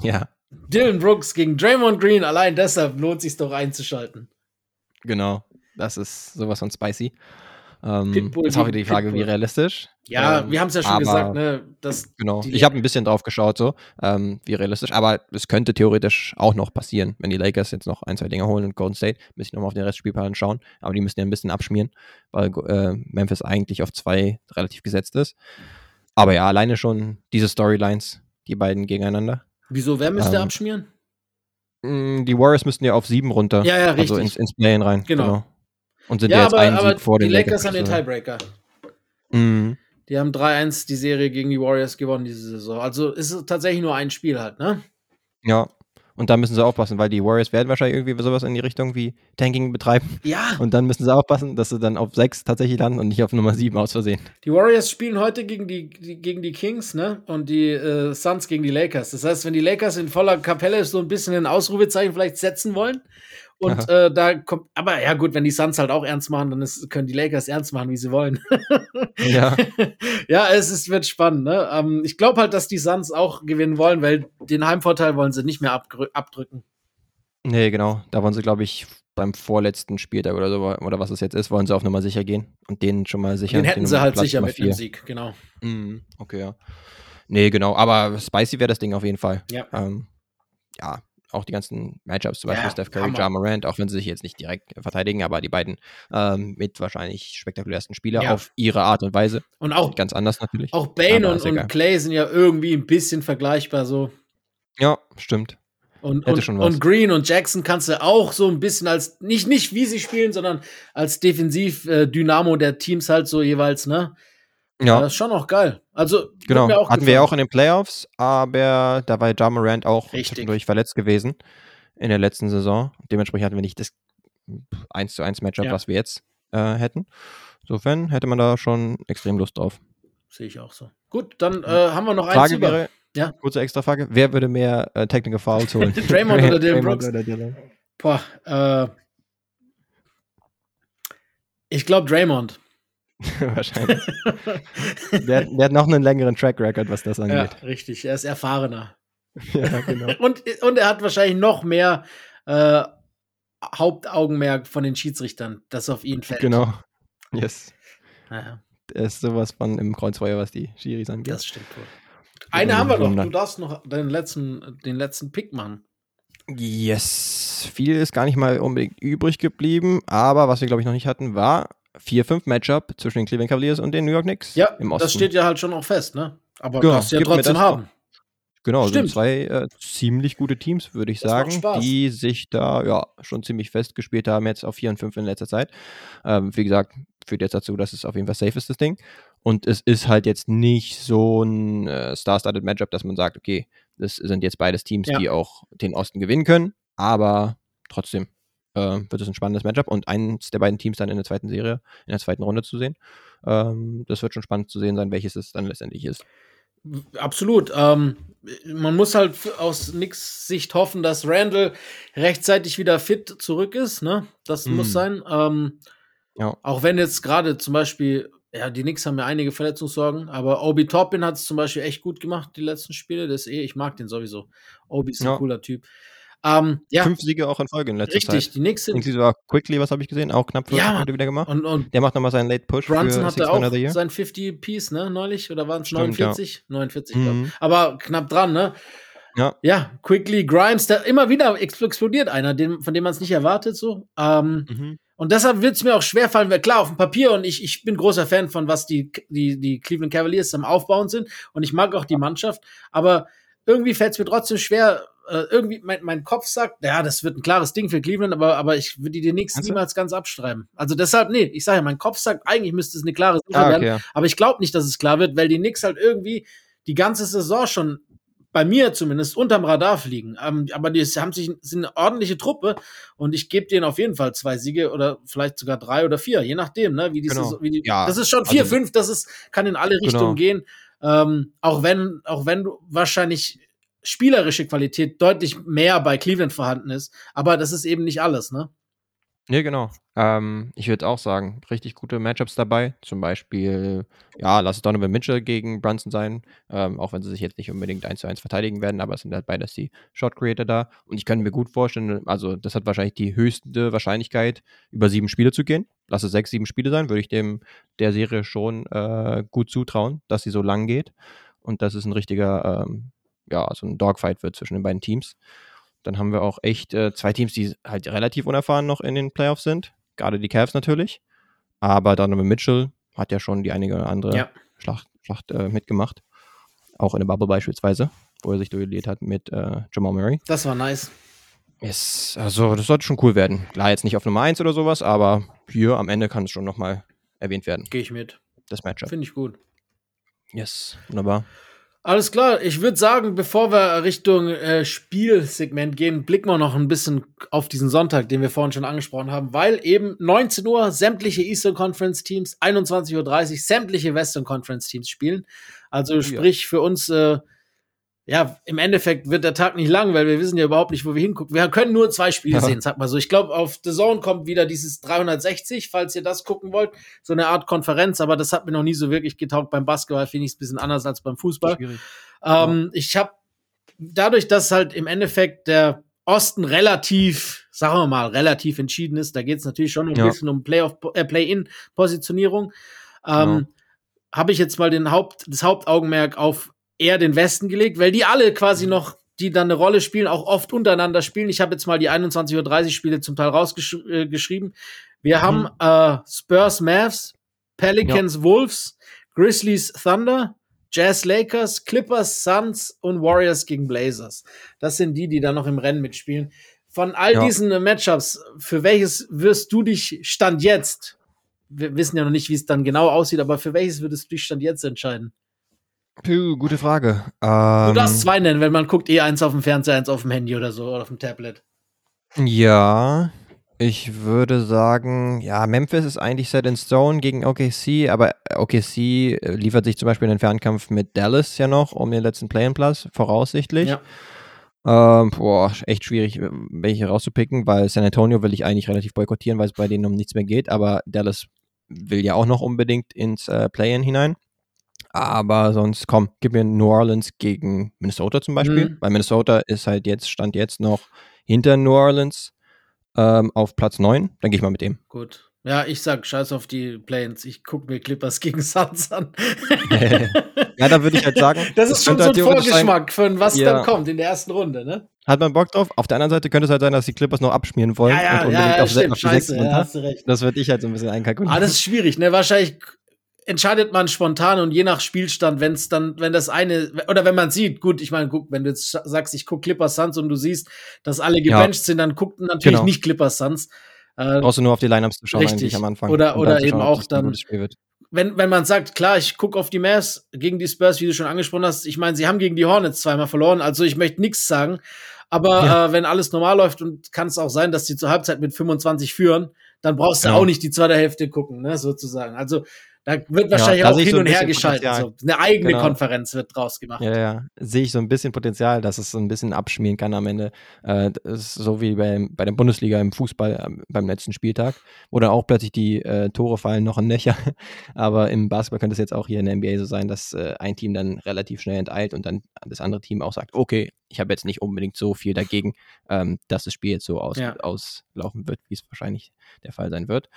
Ja, Dylan Brooks gegen Draymond Green, allein deshalb lohnt sich doch einzuschalten. genau. Das ist sowas von spicy. Ähm, Pitbull ist auch wieder die Frage, wie Pitbull. realistisch. Ja, Ähm, wir haben es ja schon aber- gesagt, ne? Das, Genau. Ich habe ein bisschen drauf geschaut, so, ähm, wie realistisch, aber es könnte theoretisch auch noch passieren, wenn die Lakers jetzt noch ein, zwei Dinge holen und Golden State, müssen ich nochmal auf den Restspielplan schauen, aber die müssen ja ein bisschen abschmieren, weil äh, Memphis eigentlich auf zwei relativ gesetzt ist. Aber ja, alleine schon diese Storylines, die beiden gegeneinander. Wieso, wer müsste Ähm, abschmieren? Mm, Die Warriors müssten ja auf sieben runter, Ja, ja, also richtig. ins, ins Play-In rein. Genau. Und sind ja, ja jetzt aber, einen aber Sieg vor die den Lakers haben den also- Tiebreaker. Mhm. Die haben 3-1 die Serie gegen die Warriors gewonnen diese Saison. Also ist es tatsächlich nur ein Spiel halt, ne? Ja. Und da müssen sie aufpassen, weil die Warriors werden wahrscheinlich irgendwie sowas in die Richtung wie Tanking betreiben. Ja, Und dann müssen sie aufpassen, dass sie dann auf 6 tatsächlich landen und nicht auf Nummer 7 aus Versehen. die Warriors spielen heute gegen die, die, gegen die Kings, ne? Und die äh, Suns gegen die Lakers. Das heißt, wenn die Lakers in voller Kapelle so ein bisschen ein Ausrufezeichen vielleicht setzen wollen. Und äh, da kommt, aber ja gut, wenn die Suns halt auch ernst machen, dann ist, können die Lakers ernst machen, wie sie wollen. Ja. ja, es ist, wird spannend. Ne? Ähm, ich glaube halt, dass die Suns auch gewinnen wollen, weil den Heimvorteil wollen sie nicht mehr abdrücken. nee, genau. Da wollen sie, glaube ich, beim vorletzten Spieltag oder so, oder was es jetzt ist, wollen sie auf Nummer sicher gehen und den schon mal sichern. Den hätten sie Nummer- halt Platz sicher mit vier. Sieg, genau. Mhm, okay, ja. Nee, genau. Aber spicy wäre das Ding auf jeden Fall. Ja. Ähm, ja, auch die ganzen Matchups, zum Beispiel Ja, Steph Curry. Ja Morant, auch wenn sie sich jetzt nicht direkt verteidigen, aber die beiden ähm, mit wahrscheinlich spektakulärsten Spieler Ja. auf ihre Art und Weise. Und auch, Ganz anders natürlich. auch Bane und, und Clay sind ja irgendwie ein bisschen vergleichbar so. Ja, stimmt. Und, und, und Green und Jackson kannst du auch so ein bisschen als, nicht, nicht wie sie spielen, sondern als Defensiv-Dynamo der Teams halt so jeweils, ne? Ja, Das ist schon auch geil. Also, genau. mir auch Hatten wir auch in den Playoffs, aber da war Ja Morant auch zwischendurch verletzt gewesen in der letzten Saison. Dementsprechend hatten wir nicht das 1 zu 1 Matchup, Ja. was wir jetzt äh, hätten. Insofern hätte man da schon extrem Lust drauf. Sehe ich auch so. Gut, dann äh, haben wir noch eins Frage über. wäre, Ja. kurze extra Frage, wer würde mehr äh, Technical Fouls holen? Draymond oder Dylan Brooks? oder Dylan? Boah, äh, ich glaube Draymond. Wahrscheinlich. Der, hat- der hat noch einen längeren Track Record, was das Ja, angeht. richtig. Er ist erfahrener. Ja, genau. Und, und er hat wahrscheinlich noch mehr äh, Hauptaugenmerk von den Schiedsrichtern, das auf ihn fällt. Genau. Yes. Naja, Er ist sowas von im Kreuzfeuer, was die Schiris angeht. das stimmt wohl. Eine haben wir noch. Du darfst noch den letzten, den letzten Pick machen. Yes. Viel ist gar nicht mal unbedingt übrig geblieben, aber was wir, glaube ich, noch nicht hatten, war 4-5 Matchup zwischen den Cleveland Cavaliers und den New York Knicks Ja, im Osten. das steht ja halt schon auch fest, ne? Aber Genau, darfst du ja trotzdem haben. Genau, Stimmt. sind zwei äh, ziemlich gute Teams, würde ich Das sagen, die sich da ja schon ziemlich festgespielt haben, jetzt auf 4 und 5 in letzter Zeit. Ähm, wie gesagt, führt jetzt dazu, dass es auf jeden Fall safe ist, das Ding. Und es ist halt jetzt nicht so ein äh, Star-Started Matchup, dass man sagt, okay, das sind jetzt beides Teams, Ja. die auch den Osten gewinnen können, aber trotzdem äh, wird es ein spannendes Matchup und eins der beiden Teams dann in der zweiten Serie, in der zweiten Runde zu sehen. Ähm, das wird schon spannend zu sehen sein, welches es dann letztendlich ist. Absolut. Ähm, man muss halt aus nix Sicht hoffen, dass Randall rechtzeitig wieder fit zurück ist. Ne? Das Mhm. muss sein. Ähm, Ja. Auch wenn jetzt gerade zum Beispiel, ja, die Knicks haben ja einige Verletzungssorgen, aber Obi Toppin hat es zum Beispiel echt gut gemacht, die letzten Spiele. Das ist eh, ich mag den sowieso. Obi ist ein Ja. cooler Typ. Ähm, ja, Fünf Siege auch in Folge in letzter richtig. Zeit. Die Knicks sind. Inklusive auch Quickly, was habe ich gesehen? Auch knapp 40 Ja. Punkte wieder gemacht. Und, und Der macht nochmal seinen Late Push Brunson für hatte Six auch Year. sein 50 Piece, ne, neulich, oder waren es Stimmt, ja. 49? 49, glaube Mhm. ich. Aber knapp dran, ne? Ja. Ja, Quickly, Grimes, da immer wieder ex- explodiert einer, den, von dem man es nicht erwartet, so. Ähm, Mhm. und deshalb wird es mir auch schwerfallen, weil klar, auf dem Papier, und ich, ich bin großer Fan von, was die, die, die Cleveland Cavaliers am Aufbauen sind, und ich mag auch die Mannschaft, aber irgendwie fällt es mir trotzdem schwer, äh, irgendwie, mein, mein Kopf sagt, ja, das wird ein klares Ding für Cleveland, aber, aber ich würde die Meinst du? niemals ganz abschreiben. Also deshalb, nee, ich sage ja, mein Kopf sagt, eigentlich müsste es eine klare Sache Ah, werden, okay. ja. aber ich glaube nicht, dass es klar wird, weil die Knicks halt irgendwie die ganze Saison schon bei mir zumindest unterm Radar fliegen. Ähm, aber die haben sich sind eine ordentliche Truppe und ich gebe denen auf jeden Fall zwei Siege oder vielleicht sogar drei oder vier, je nachdem, ne, wie die, Genau. Saison, wie die Ja, Das ist schon vier, also- fünf, das ist kann in alle Richtungen Genau. gehen. Ähm, auch wenn auch wenn wahrscheinlich spielerische Qualität deutlich mehr bei Cleveland vorhanden ist, aber das ist eben nicht alles, ne? Nee, genau. Ähm, ich würde auch sagen, richtig gute Matchups dabei. Zum Beispiel, ja, lass es Donovan Mitchell gegen Brunson sein, ähm, auch wenn sie sich jetzt nicht unbedingt 1 zu 1 verteidigen werden, aber es sind halt beides die Shot Creator da. Und ich könnte mir gut vorstellen, also das hat wahrscheinlich die höchste Wahrscheinlichkeit, über sieben Spiele zu gehen. Lass es sechs, sieben Spiele sein, würde ich dem der Serie schon äh, gut zutrauen, dass sie so lang geht. Und dass es ein richtiger, ähm, ja, so ein Dogfight wird zwischen den beiden Teams. Dann haben wir auch echt äh, zwei Teams, die halt relativ unerfahren noch in den Playoffs sind. Gerade die Cavs natürlich. Aber Donovan Mitchell hat ja schon die einige oder andere Ja. Schlacht, Schlacht äh, mitgemacht. Auch in der Bubble beispielsweise, wo er sich duelliert hat mit äh, Jamal Murray. Das war nice. Yes, also das sollte schon cool werden. Klar, jetzt nicht auf Nummer 1 oder sowas, aber hier am Ende kann es schon nochmal erwähnt werden, Gehe ich mit. das Matchup. Finde ich gut. Yes, wunderbar. Alles klar, ich würde sagen, bevor wir Richtung äh, Spielsegment gehen, blicken wir noch ein bisschen auf diesen Sonntag, den wir vorhin schon angesprochen haben, weil eben 19 Uhr sämtliche Eastern Conference Teams, 21.30 Uhr sämtliche Western Conference Teams spielen. Also sprich für uns, äh, ja, im Endeffekt wird der Tag nicht lang, weil wir wissen ja überhaupt nicht, wo wir hingucken. Wir können nur zwei Spiele Ja. sehen, sag mal so. Ich glaube, auf The Zone kommt wieder dieses 360, falls ihr das gucken wollt. So eine Art Konferenz, aber das hat mir noch nie so wirklich getaugt. Beim Basketball finde ich es ein bisschen anders als beim Fußball. Ähm, Ich habe dadurch, dass halt im Endeffekt der Osten relativ, sagen wir mal, relativ entschieden ist, da geht es natürlich schon ein Ja. bisschen um Playoff, äh, Play-in-Positionierung, ähm, Genau. habe ich jetzt mal den Haupt, das Hauptaugenmerk auf eher den Westen gelegt, weil die alle quasi noch, die dann eine Rolle spielen, auch oft untereinander spielen. Ich habe jetzt mal die 21.30 Uhr Spiele zum Teil rausgeschrieben. Äh, wir haben äh, Spurs Mavs, Pelicans Wolves, Grizzlies Thunder, Jazz Lakers, Clippers Suns und Warriors gegen Blazers. Das sind die, die da noch im Rennen mitspielen. Von all Ja. diesen äh, Matchups, für welches wirst du dich Stand jetzt, wir wissen ja noch nicht, wie es dann genau aussieht, aber für welches würdest du dich Stand jetzt entscheiden? Puh, gute Frage. Du Ähm, darfst zwei nennen, wenn man guckt, eh eins auf dem Fernseher, eins auf dem Handy oder so, oder auf dem Tablet. Ja, ich würde sagen, ja, Memphis ist eigentlich set in stone gegen OKC, aber OKC äh, liefert sich zum Beispiel einen Fernkampf mit Dallas ja noch um den letzten Play-in-Platz, voraussichtlich. Ja. Ähm, boah, echt schwierig, äh, welche rauszupicken, weil San Antonio will ich eigentlich relativ boykottieren, weil es bei denen um nichts mehr geht, aber Dallas will ja auch noch unbedingt ins äh, Play-in hinein. Aber sonst, komm, gib mir New Orleans gegen Minnesota zum Beispiel, Mhm. weil Minnesota ist halt jetzt, stand jetzt noch hinter New Orleans ähm, auf Platz 9. Dann gehe ich mal mit dem. Gut. Ja, ich sag scheiß auf die Planes. Ich gucke mir Clippers gegen Suns an. Ja, da würde ich halt sagen, das ist schon so ein theoretisch sein- Vorgeschmack von was Ja. dann kommt in der ersten Runde, ne? Hat man Bock drauf? Auf der anderen Seite könnte es halt sein, dass die Clippers noch abschmieren wollen Ja, ja, und ja, unbedingt ja auf, stimmt, auf scheiße, ja, hast du recht. Das würde ich halt so ein bisschen einkalkulieren. Ah, das ist schwierig, ne? Wahrscheinlich entscheidet man spontan und je nach Spielstand, wenn es dann, wenn das eine, oder wenn man sieht, gut, ich meine, guck, wenn du jetzt sagst, ich guck Clippers Suns und du siehst, dass alle Ja. gebencht sind, dann guckt natürlich Genau. nicht Clippers Suns. Äh, Brauchst du nur auf die Lineups zu schauen Richtig. eigentlich am Anfang. Oder- oder eben ob auch dann- wenn, wenn man sagt, klar, ich gucke auf die Mavs gegen die Spurs, wie du schon angesprochen hast, ich meine, sie haben gegen die Hornets zweimal verloren, also ich möchte nichts sagen. Aber Ja. äh, wenn alles normal läuft und kann es auch sein, dass die zur Halbzeit mit 25 führen, dann brauchst du Ja. auch nicht die zweite Hälfte gucken, ne, sozusagen. Also da wird wahrscheinlich da auch hin so ein und her geschaltet. So. Eine eigene Genau. Konferenz wird draus gemacht. Ja, ja. Sehe ich so ein bisschen Potenzial, dass es so ein bisschen abschmieren kann am Ende. Äh, so wie bei, bei der Bundesliga im Fußball ähm, beim letzten Spieltag, wo dann auch plötzlich die äh, Tore fallen noch in Nöcher. Aber im Basketball könnte es jetzt auch hier in der NBA so sein, dass äh, ein Team dann relativ schnell enteilt und dann das andere Team auch sagt, okay, ich habe jetzt nicht unbedingt so viel dagegen, ähm, dass das Spiel jetzt so aus, Ja. auslaufen wird, wie es wahrscheinlich der Fall sein wird.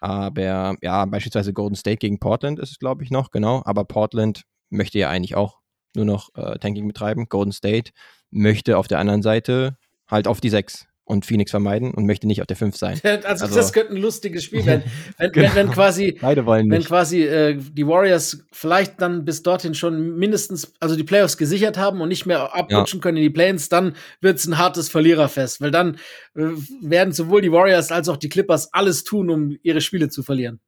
Aber ja, beispielsweise Golden State gegen Portland ist es, glaube ich, noch, genau. Aber Portland möchte ja eigentlich auch nur noch äh, Tanking betreiben. Golden State möchte auf der anderen Seite halt auf die 6 und Phoenix vermeiden und möchte nicht auf der 5 sein. Also, Also- das könnte ein lustiges Spiel werden. Wenn, Genau. wenn, wenn quasi Beide wollen wenn nicht. quasi äh, die Warriors vielleicht dann bis dorthin schon mindestens, also die Playoffs gesichert haben und nicht mehr abrutschen können in die Plains, dann wird's ein hartes Verliererfest, weil dann äh, werden sowohl die Warriors als auch die Clippers alles tun, um ihre Spiele zu verlieren.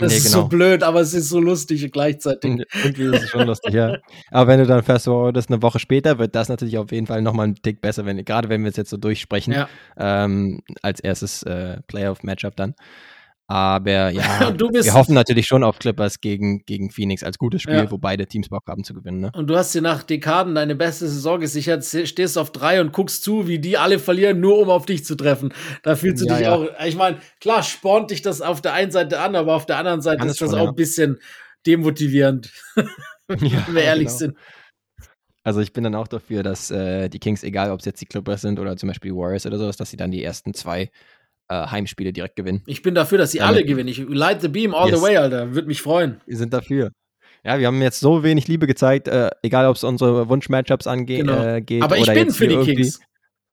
Das Nee, ist genau. so blöd, aber es ist so lustig gleichzeitig. Irgendwie ist es schon lustig, ja. Aber wenn du dann fährst, oh, das eine Woche später, wird das natürlich auf jeden Fall nochmal einen Tick besser, wenn, gerade wenn wir es jetzt so durchsprechen, Ja. ähm, als erstes äh, Playoff-Matchup dann. Aber ja, wir hoffen natürlich schon auf Clippers gegen, gegen Phoenix als gutes Spiel, Ja. wo beide Teams Bock haben zu gewinnen. Ne? Und du hast dir nach Dekaden deine beste Saison gesichert, stehst auf drei und guckst zu, wie die alle verlieren, nur um auf dich zu treffen. Da fühlst du Ja, dich ja. auch, ich meine, klar spornt dich das auf der einen Seite an, aber auf der anderen Seite Kann ist das schon, auch ein bisschen demotivierend, wenn wir ehrlich genau. sind. Also ich bin dann auch dafür, dass äh, die Kings, egal ob es jetzt die Clippers sind oder zum Beispiel die Warriors oder sowas, dass sie dann die ersten zwei Heimspiele direkt gewinnen. Ich bin dafür, dass sie Ja, alle mit- gewinnen. Ich light the beam all Yes. the way, Alter. Würde mich freuen. Wir sind dafür. Ja, wir haben jetzt so wenig Liebe gezeigt, äh, egal ob es unsere Wunsch-Matchups angeht Genau. äh, geht Aber ich oder bin jetzt für die Kings.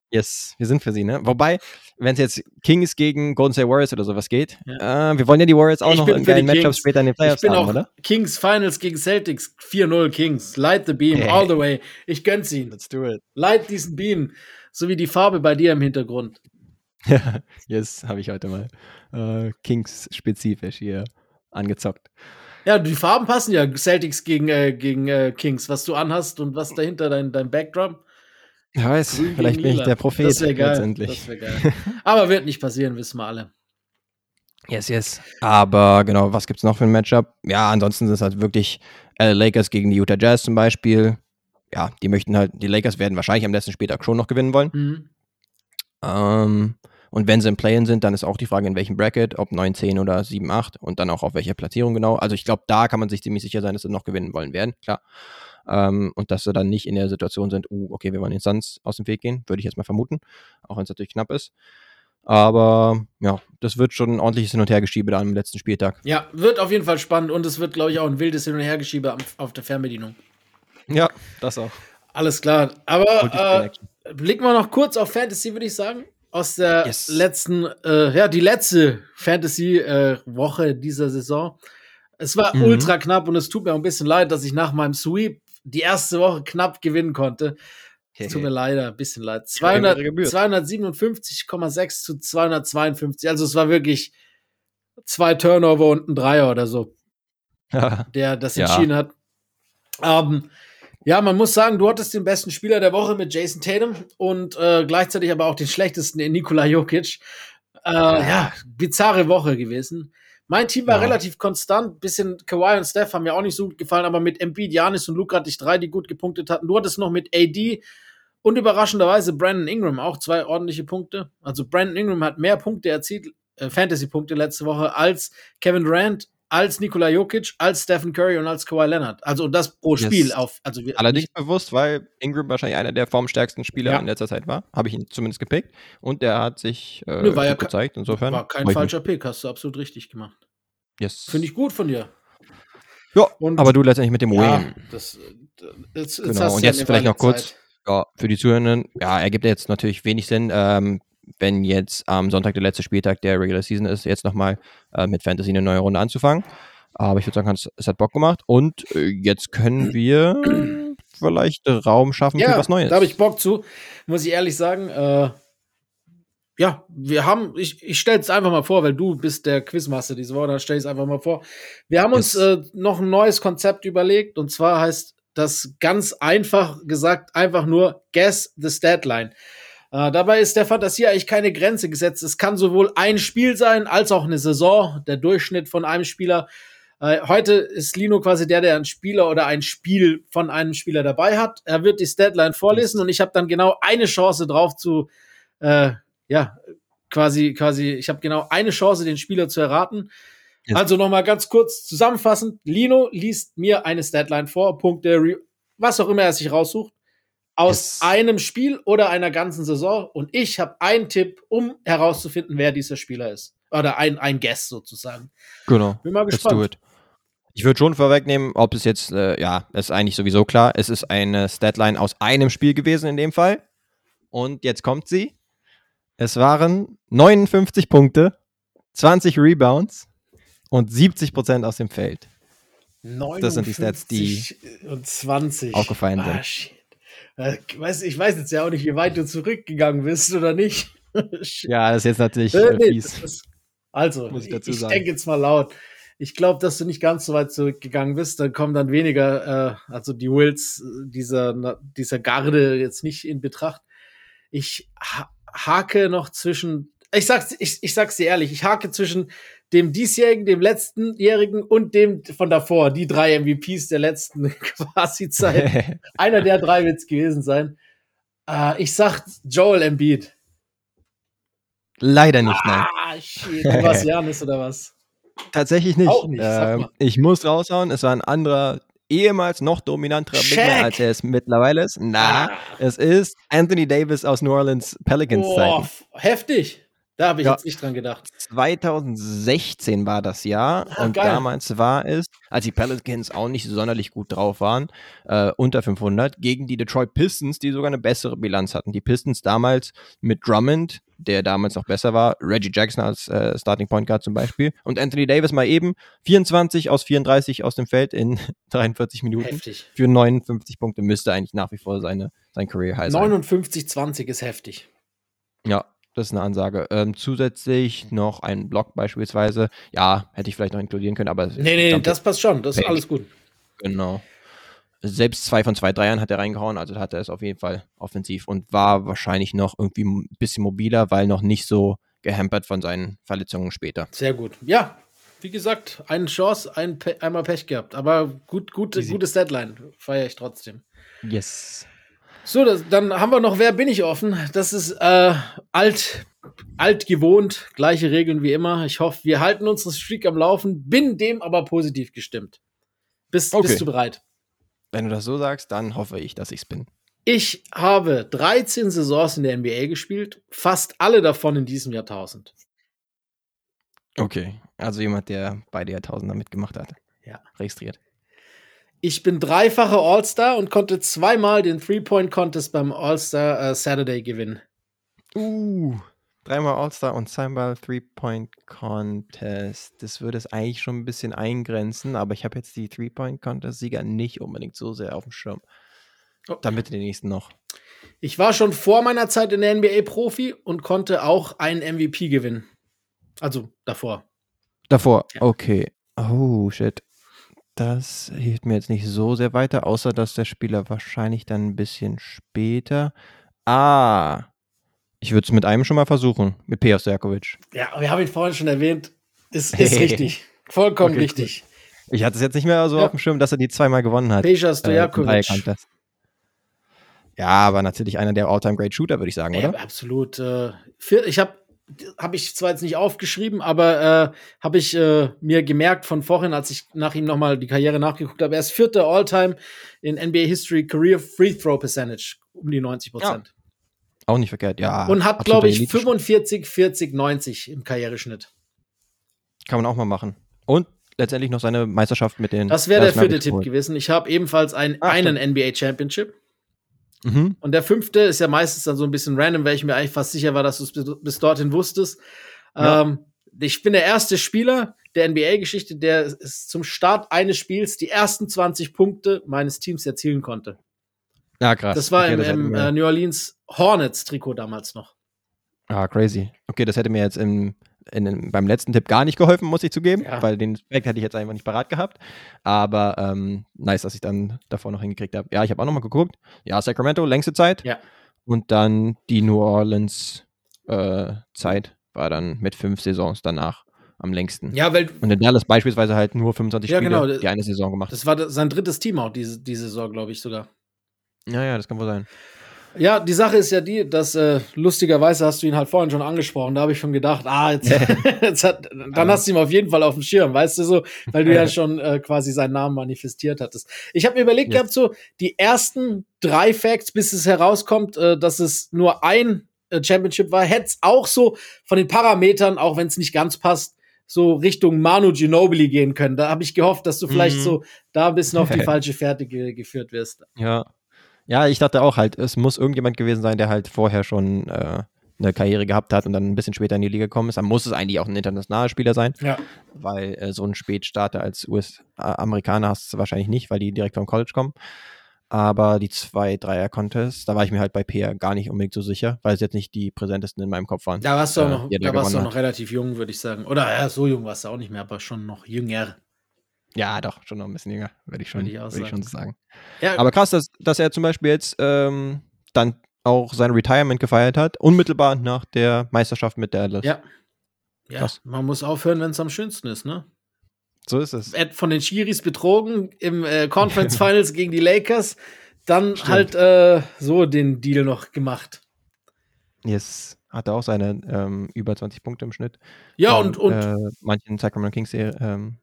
Yes, wir sind für sie, ne? Wobei, wenn es jetzt Kings gegen Golden State Warriors oder sowas geht, äh, wir wollen ja die Warriors auch Ich noch in geilen Matchups später in den Ich Playoffs bin haben, auch oder? Kings Finals gegen Celtics 4-0 Kings. Light the beam Hey. all the way. Ich gönn's ihnen. Let's do it. Light diesen Beam. So wie die Farbe bei dir im Hintergrund. yes, habe ich heute mal äh, Kings-spezifisch hier angezockt. Ja, die Farben passen ja. Celtics gegen, äh, gegen äh, Kings, was du anhast und was dahinter dein, dein Backdrop. Ja, weiß, Grün vielleicht bin ich Lila. der Prophet Das geil. letztendlich. Das geil. Aber wird nicht passieren, wissen wir alle. Yes, yes. Aber genau, was gibt's noch für ein Matchup? Ja, ansonsten sind es halt wirklich LA Lakers gegen die Utah Jazz zum Beispiel. Ja, die möchten halt, die Lakers werden wahrscheinlich am letzten Spieltag schon noch gewinnen wollen. Mhm. Ähm, und wenn sie im Play-In sind, dann ist auch die Frage, in welchem Bracket, ob 9, 10 oder 7, 8 und dann auch auf welcher Platzierung genau. Also ich glaube, da kann man sich ziemlich sicher sein, dass sie noch gewinnen wollen werden, klar. Ähm, und dass sie dann nicht in der Situation sind, uh, okay, wir wollen den Suns aus dem Weg gehen, würde ich jetzt mal vermuten, auch wenn es natürlich knapp ist. Aber ja, das wird schon ein ordentliches Hin- und Hergeschiebe da am letzten Spieltag. Ja, wird auf jeden Fall spannend und es wird, glaube ich, auch ein wildes Hin- und Hergeschiebe auf der Fernbedienung. Ja, das auch. Alles klar. Aber äh, blicken wir noch kurz auf Fantasy, würde ich sagen. Aus der Yes. letzten, äh, ja, die letzte Fantasy-Woche dieser Saison. Es war Mhm. ultra knapp und es tut mir ein bisschen leid, dass ich nach meinem Sweep die erste Woche knapp gewinnen konnte. Es tut mir leider ein bisschen leid. 200, Ehre gebührt. 257,6 zu 252. Also es war wirklich zwei Turnover und ein Dreier oder so der das Ja. entschieden hat. Ähm, ja, man muss sagen, du hattest den besten Spieler der Woche mit Jason Tatum und äh, gleichzeitig aber auch den schlechtesten in Nikola Jokic. Äh, ja, bizarre Woche gewesen. Mein Team war Ja. relativ konstant. Bisschen Kawhi und Steph haben mir auch nicht so gut gefallen, aber mit Embiid, Janis und Luke hatte ich drei, die gut gepunktet hatten. Du hattest noch mit AD und überraschenderweise Brandon Ingram auch zwei ordentliche Punkte. Also Brandon Ingram hat mehr Punkte erzielt, äh, Fantasy-Punkte letzte Woche als Kevin Durant, als Nikola Jokic, als Stephen Curry und als Kawhi Leonard. Also das pro Yes. Spiel auf. Also Allerdings bewusst, weil Ingram wahrscheinlich einer der formstärksten Spieler Ja. in letzter Zeit war. Habe ich ihn zumindest gepickt. Und der hat sich äh, war ja gezeigt. Insofern. war kein falscher Pick, hast du absolut richtig gemacht. Yes. Finde ich gut von dir. Ja, Und- aber du letztendlich mit dem Ja, Win. das, jetzt, jetzt Genau. Und ja jetzt eine vielleicht noch kurz ja, für die Zuhörenden. Ja, ergibt jetzt natürlich wenig Sinn, ähm, wenn jetzt am Sonntag der letzte Spieltag der Regular Season ist, jetzt nochmal äh, mit Fantasy eine neue Runde anzufangen. Aber ich würde sagen, es, hat Bock gemacht. Und äh, jetzt können wir vielleicht Raum schaffen für was Neues. Da habe ich Bock zu, muss ich ehrlich sagen. Äh, ja, wir haben, ich, ich stelle es einfach mal vor, weil du bist der Quizmaster diese Woche, dann stelle ich es einfach mal vor. Wir haben uns äh, noch ein neues Konzept überlegt und zwar heißt das ganz einfach gesagt einfach nur Guess the Statline. Äh, dabei ist der Fantasie eigentlich keine Grenze gesetzt. Es kann sowohl ein Spiel sein als auch eine Saison, der Durchschnitt von einem Spieler. Äh, heute ist Lino quasi der, der einen Spieler oder ein Spiel von einem Spieler dabei hat. Er wird die Statline vorlesen und ich habe dann genau eine Chance drauf zu, äh, ja, quasi, quasi, ich habe genau eine Chance, den Spieler zu erraten. Yes. Also nochmal ganz kurz zusammenfassend. Lino liest mir eine Statline vor, Punkte, was auch immer er sich raussucht. Aus einem Spiel oder einer ganzen Saison. Und ich habe einen Tipp, um herauszufinden, wer dieser Spieler ist. Oder ein, ein Guess sozusagen. Genau. Bin mal Let's gespannt. do it. Ich würde schon vorwegnehmen, ob es jetzt, äh, ja, ist eigentlich sowieso klar. Es ist eine Statline aus einem Spiel gewesen in dem Fall. Und jetzt kommt sie. Es waren 59 Punkte, 20 Rebounds und 70% aus dem Feld. Das sind die Stats, die 59 und 20 aufgefallen ah, sind. Shit. Äh, weiß, ich weiß jetzt ja auch nicht, wie weit du zurückgegangen bist oder nicht. Ja, das ist jetzt natürlich Äh, äh, nee, fies. ist, also, Muss ich ich, dazu ich sagen. denke jetzt mal laut. Ich glaube, dass du nicht ganz so weit zurückgegangen bist. Dann kommen dann weniger, äh, also die Wills dieser, dieser Garde jetzt nicht in Betracht. Ich ha hake noch zwischen, ich sag's, ich, ich sag's dir ehrlich, ich hake zwischen dem diesjährigen, dem letztenjährigen und dem von davor, die drei MVPs der letzten quasi Zeit. Einer der drei wird's gewesen sein. Äh, ich sag Joel Embiid. Leider nicht, nein. Ah, shit. Warst Janis oder was? Tatsächlich nicht. Auch nicht, mal. ich muss raushauen, es war ein anderer, ehemals noch dominanterer Big als er es mittlerweile ist. Na, Ah. es ist Anthony Davis aus New Orleans Pelicans Boah, f- heftig. Da habe ich Ja. jetzt nicht dran gedacht. 2016 war das Jahr Ah, und geil. damals war es, als die Pelicans auch nicht sonderlich gut drauf waren, äh, unter 500, gegen die Detroit Pistons, die sogar eine bessere Bilanz hatten. Die Pistons damals mit Drummond, der damals noch besser war, Reggie Jackson als äh, Starting Point Guard zum Beispiel und Anthony Davis mal eben 24 aus 34 aus dem Feld in 43 Minuten Heftig. für 59 Punkte müsste eigentlich nach wie vor seine, sein Career High sein. 59-20 ist heftig. Ja, das ist eine Ansage. Ähm, zusätzlich noch ein Block beispielsweise. Ja, hätte ich vielleicht noch inkludieren können, aber. Nee, nee, das passt schon. Das ist alles gut. Genau. Selbst zwei von zwei Dreiern hat er reingehauen, also hat er es auf jeden Fall offensiv und war wahrscheinlich noch irgendwie ein bisschen mobiler, weil noch nicht so gehampert von seinen Verletzungen später. Sehr gut. Ja, wie gesagt, eine Chance, ein Pe einmal Pech gehabt. Aber gut, gut, Easy. gutes Deadline. Feiere ich trotzdem. Yes. So, das, dann haben wir noch Wer bin ich offen? Das ist äh, alt, alt gewohnt, gleiche Regeln wie immer. Ich hoffe, wir halten unsere Streak am Laufen, bin dem aber positiv gestimmt. Bist, Okay. bist du bereit? Wenn du das so sagst, dann hoffe ich, dass ich es bin. Ich habe 13 Saisons in der NBA gespielt, fast alle davon in diesem Jahrtausend. Okay. Also jemand, der beide Jahrtausender mitgemacht hat. Ja. Registriert. Ich bin dreifacher All-Star und konnte zweimal den Three-Point-Contest beim All-Star äh, Saturday gewinnen. Uh, dreimal All-Star und zweimal Three-Point-Contest. Das würde es eigentlich schon ein bisschen eingrenzen, aber ich habe jetzt die Three-Point-Contest-Sieger nicht unbedingt so sehr auf dem Schirm. Oh. Dann bitte den nächsten noch. Ich war schon vor meiner Zeit in der NBA Profi und konnte auch einen MVP gewinnen. Also davor. Davor, Ja. okay. Oh, shit. Das hilft mir jetzt nicht so sehr weiter, außer dass der Spieler wahrscheinlich dann ein bisschen später. Ah, ich würde es mit einem schon mal versuchen, mit Peja Stojakovic. Ja, wir haben ihn vorhin schon erwähnt. Ist, ist richtig. Vollkommen Okay, richtig. Ich hatte es jetzt nicht mehr so Ja. auf dem Schirm, dass er die zweimal gewonnen hat. Peja Äh, Stojakovic. Dreiercontest. Ja, aber natürlich einer der All-Time Great Shooter, würde ich sagen, Ja, oder? absolut. Äh, ich habe habe ich zwar jetzt nicht aufgeschrieben, aber äh, habe ich äh, mir gemerkt von vorhin, als ich nach ihm nochmal die Karriere nachgeguckt habe. Er ist vierter All-Time in NBA History Career Free Throw Percentage, um die 90 Prozent. Auch nicht verkehrt, ja. Und hat, glaube ich, Elite- 45, 40, 90 im Karriereschnitt. Kann man auch mal machen. Und letztendlich noch seine Meisterschaft mit den. Das wäre der vierte Tipp gewesen. Ich habe ebenfalls ein, Ah, einen NBA Championship. Mhm. Und der fünfte ist ja meistens dann so ein bisschen random, weil ich mir eigentlich fast sicher war, dass du es bis, bis dorthin wusstest. Ja. Ähm, ich bin der erste Spieler der NBA-Geschichte, der es zum Start eines Spiels die ersten 20 Punkte meines Teams erzielen konnte. Ja, krass. Das war Okay, im, das im äh, New Orleans Hornets-Trikot damals noch. Ah, crazy. Okay, das hätte mir jetzt im, in, beim letzten Tipp gar nicht geholfen, muss ich zugeben, Ja. weil den Aspekt hätte ich jetzt einfach nicht parat gehabt. Aber ähm, nice, dass ich dann davor noch hingekriegt habe. Ja, ich habe auch nochmal geguckt. Ja, Sacramento, längste Zeit. Ja. Und dann die New Orleans äh, Zeit war dann mit fünf Saisons danach am längsten. Ja, weil Und in Dallas beispielsweise halt nur 25 Ja, Spiele, genau. die eine Saison gemacht. das war sein drittes Team auch diese, diese Saison, glaube ich sogar. ja, ja, das kann wohl sein. Ja, die Sache ist ja die, dass äh, lustigerweise hast du ihn halt vorhin schon angesprochen. Da habe ich schon gedacht, ah, jetzt, jetzt hat, dann hast du ihn auf jeden Fall auf dem Schirm, weißt du so, weil du ja schon äh, quasi seinen Namen manifestiert hattest. Ich habe mir überlegt Ja. gehabt, so die ersten drei Facts, bis es herauskommt, äh, dass es nur ein äh, Championship war, hätte es auch so von den Parametern, auch wenn es nicht ganz passt, so Richtung Manu Ginobili gehen können. Da habe ich gehofft, dass du vielleicht Mhm. so da ein bisschen auf die falsche Fährte ge geführt wirst. Ja. Ja, ich dachte auch halt, es muss irgendjemand gewesen sein, der halt vorher schon äh, eine Karriere gehabt hat und dann ein bisschen später in die Liga gekommen ist. Dann muss es eigentlich auch ein internationaler Spieler sein, Ja. weil äh, so einen Spätstarter als US-Amerikaner hast du wahrscheinlich nicht, weil die direkt vom College kommen. Aber die zwei Dreier-Contests, da war ich mir halt bei Peer gar nicht unbedingt so sicher, weil es jetzt nicht die präsentesten in meinem Kopf waren. Da warst du auch äh, noch, er da warst du noch relativ jung, würde ich sagen. Oder ja, so jung warst du auch nicht mehr, aber schon noch jünger. Ja, doch, schon noch ein bisschen jünger, würde ich schon, Würde ich schon sagen. so sagen. Ja, Aber krass, dass, dass er zum Beispiel jetzt ähm, dann auch sein Retirement gefeiert hat, unmittelbar nach der Meisterschaft mit Dallas. ja. Ja, Krass. man muss aufhören, wenn es am schönsten ist, ne? So ist es. Ed von den Chiris betrogen im äh, Conference Finals gegen die Lakers, dann Stimmt. halt äh, so den Deal noch gemacht. Jetzt hat er auch seine ähm, über 20 Punkte im Schnitt. Ja, Von, und, und, Äh, manchen Sacramento Kings ähm,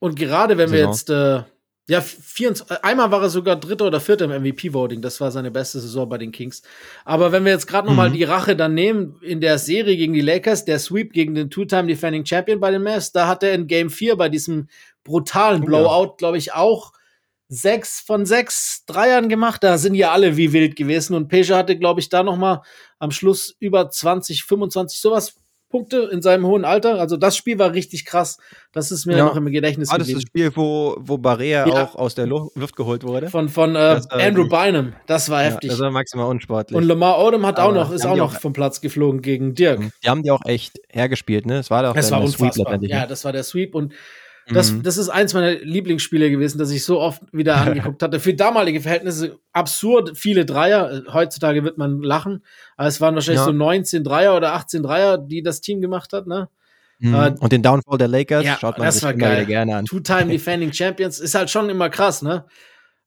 und gerade wenn wir Saison. jetzt, äh, ja, 24, äh, einmal war er sogar Dritter oder Vierter im MVP-Voting, das war seine beste Saison bei den Kings. Aber wenn wir jetzt gerade noch mal Mhm. die Rache dann nehmen, in der Serie gegen die Lakers, der Sweep gegen den Two-Time Defending Champion bei den Mavs, da hat er in Game 4 bei diesem brutalen Oh. Blowout, glaube ich, auch sechs von sechs Dreiern gemacht. Da sind ja alle wie wild gewesen. Und Pesha hatte, glaube ich, da noch mal am Schluss über 20, 25, sowas Punkte in seinem hohen Alter. Also das Spiel war richtig krass. Das ist mir Ja. noch im Gedächtnis war das das geblieben. Spiel, wo, wo Barea Ja. auch aus der Lu Luft geholt wurde? Von, von äh, Das Andrew wirklich- Bynum. Das war Ja, heftig. das war maximal unsportlich. und Lamar Odom hat auch noch, ist auch noch auch- vom Platz geflogen gegen Dirk. die haben die auch echt hergespielt, ne? Es war doch Es dann war der Sweep letztendlich, Ja, ne? das war der Sweep und das, Mhm. das ist eins meiner Lieblingsspiele gewesen, das ich so oft wieder angeguckt hatte. Für damalige Verhältnisse absurd viele Dreier. Heutzutage wird man lachen, aber es waren wahrscheinlich Ja. so 19 Dreier oder 18 Dreier, die das Team gemacht hat, ne? Mhm. äh, und den Downfall der Lakers ja, schaut man das sich war geil. gerne an. Two-Time Defending Champions ist halt schon immer krass, ne?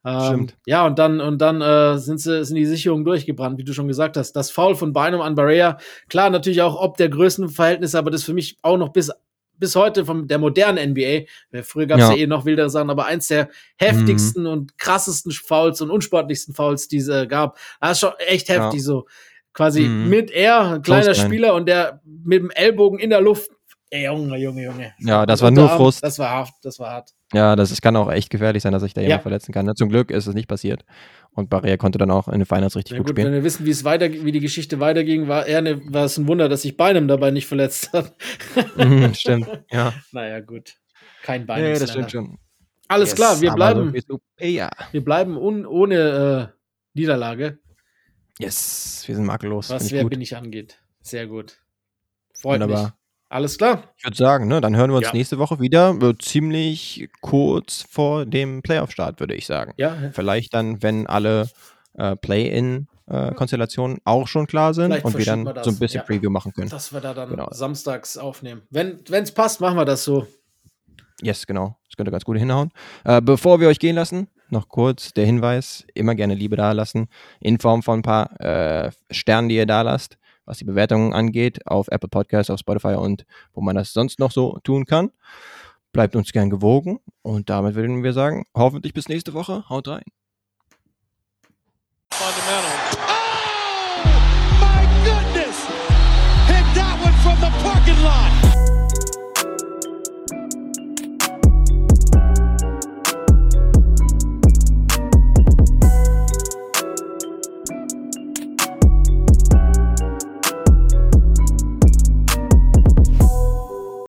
Ähm, Stimmt. Ja, und dann, und dann äh, sind, sie, sind die Sicherungen durchgebrannt, wie du schon gesagt hast. Das Foul von Bynum an Barea, klar, natürlich auch ob der Größenverhältnisse, aber das für mich auch noch bis, bis heute von der modernen NBA. Äh, Früher gab es ja. Ja. eh noch wildere Sachen, aber eins der heftigsten und krassesten Fouls und unsportlichsten Fouls, die es äh, gab. Das ist schon echt Ja. heftig, so quasi Mhm. mit er, ein kleiner. Spieler und der mit dem Ellbogen in der Luft. Ey, Junge, Junge, Junge. Ja, das war nur Frust. Das war hart, das war hart. Ja, das, es kann auch echt gefährlich sein, dass sich da Ja. jemand verletzen kann. Ne? Zum Glück ist es nicht passiert. Und Barea konnte dann auch in den Finals richtig Ja, gut, gut, wenn spielen. wir wissen, wie es weiter, wie die Geschichte weiterging, war eher eine, war es ein Wunder, dass sich Beinem dabei nicht verletzt hat. Mhm, stimmt. Ja. naja, gut. Kein Bein. Nee, das stimmt schon. Alles Yes, klar, wir bleiben, so wir bleiben ohne äh, Niederlage, Yes, wir sind makellos. was wer ich bin ich angeht. Sehr gut. Freut mich. Alles klar. Ich würde sagen, ne, dann hören wir uns Ja. nächste Woche wieder. Ziemlich kurz vor dem Playoff-Start, würde ich sagen. Ja, Vielleicht dann, wenn alle äh, Play-In-Konstellationen auch schon klar sind Vielleicht und wir dann wir so ein bisschen ja. Preview machen können. dass wir da dann Genau. samstags aufnehmen. Wenn es passt, machen wir das so. Yes, genau. Das könnte ganz gut hinhauen. Äh, bevor wir euch gehen lassen, noch kurz der Hinweis: immer gerne Liebe da lassen, in Form von ein paar äh, Sternen, die ihr da lasst, was die Bewertungen angeht, auf Apple Podcasts, auf Spotify und wo man das sonst noch so tun kann. Bleibt uns gern gewogen und damit würden wir sagen, hoffentlich bis nächste Woche. Haut rein. Fundamental. Oh, my goodness! Hit that one from the parking lot.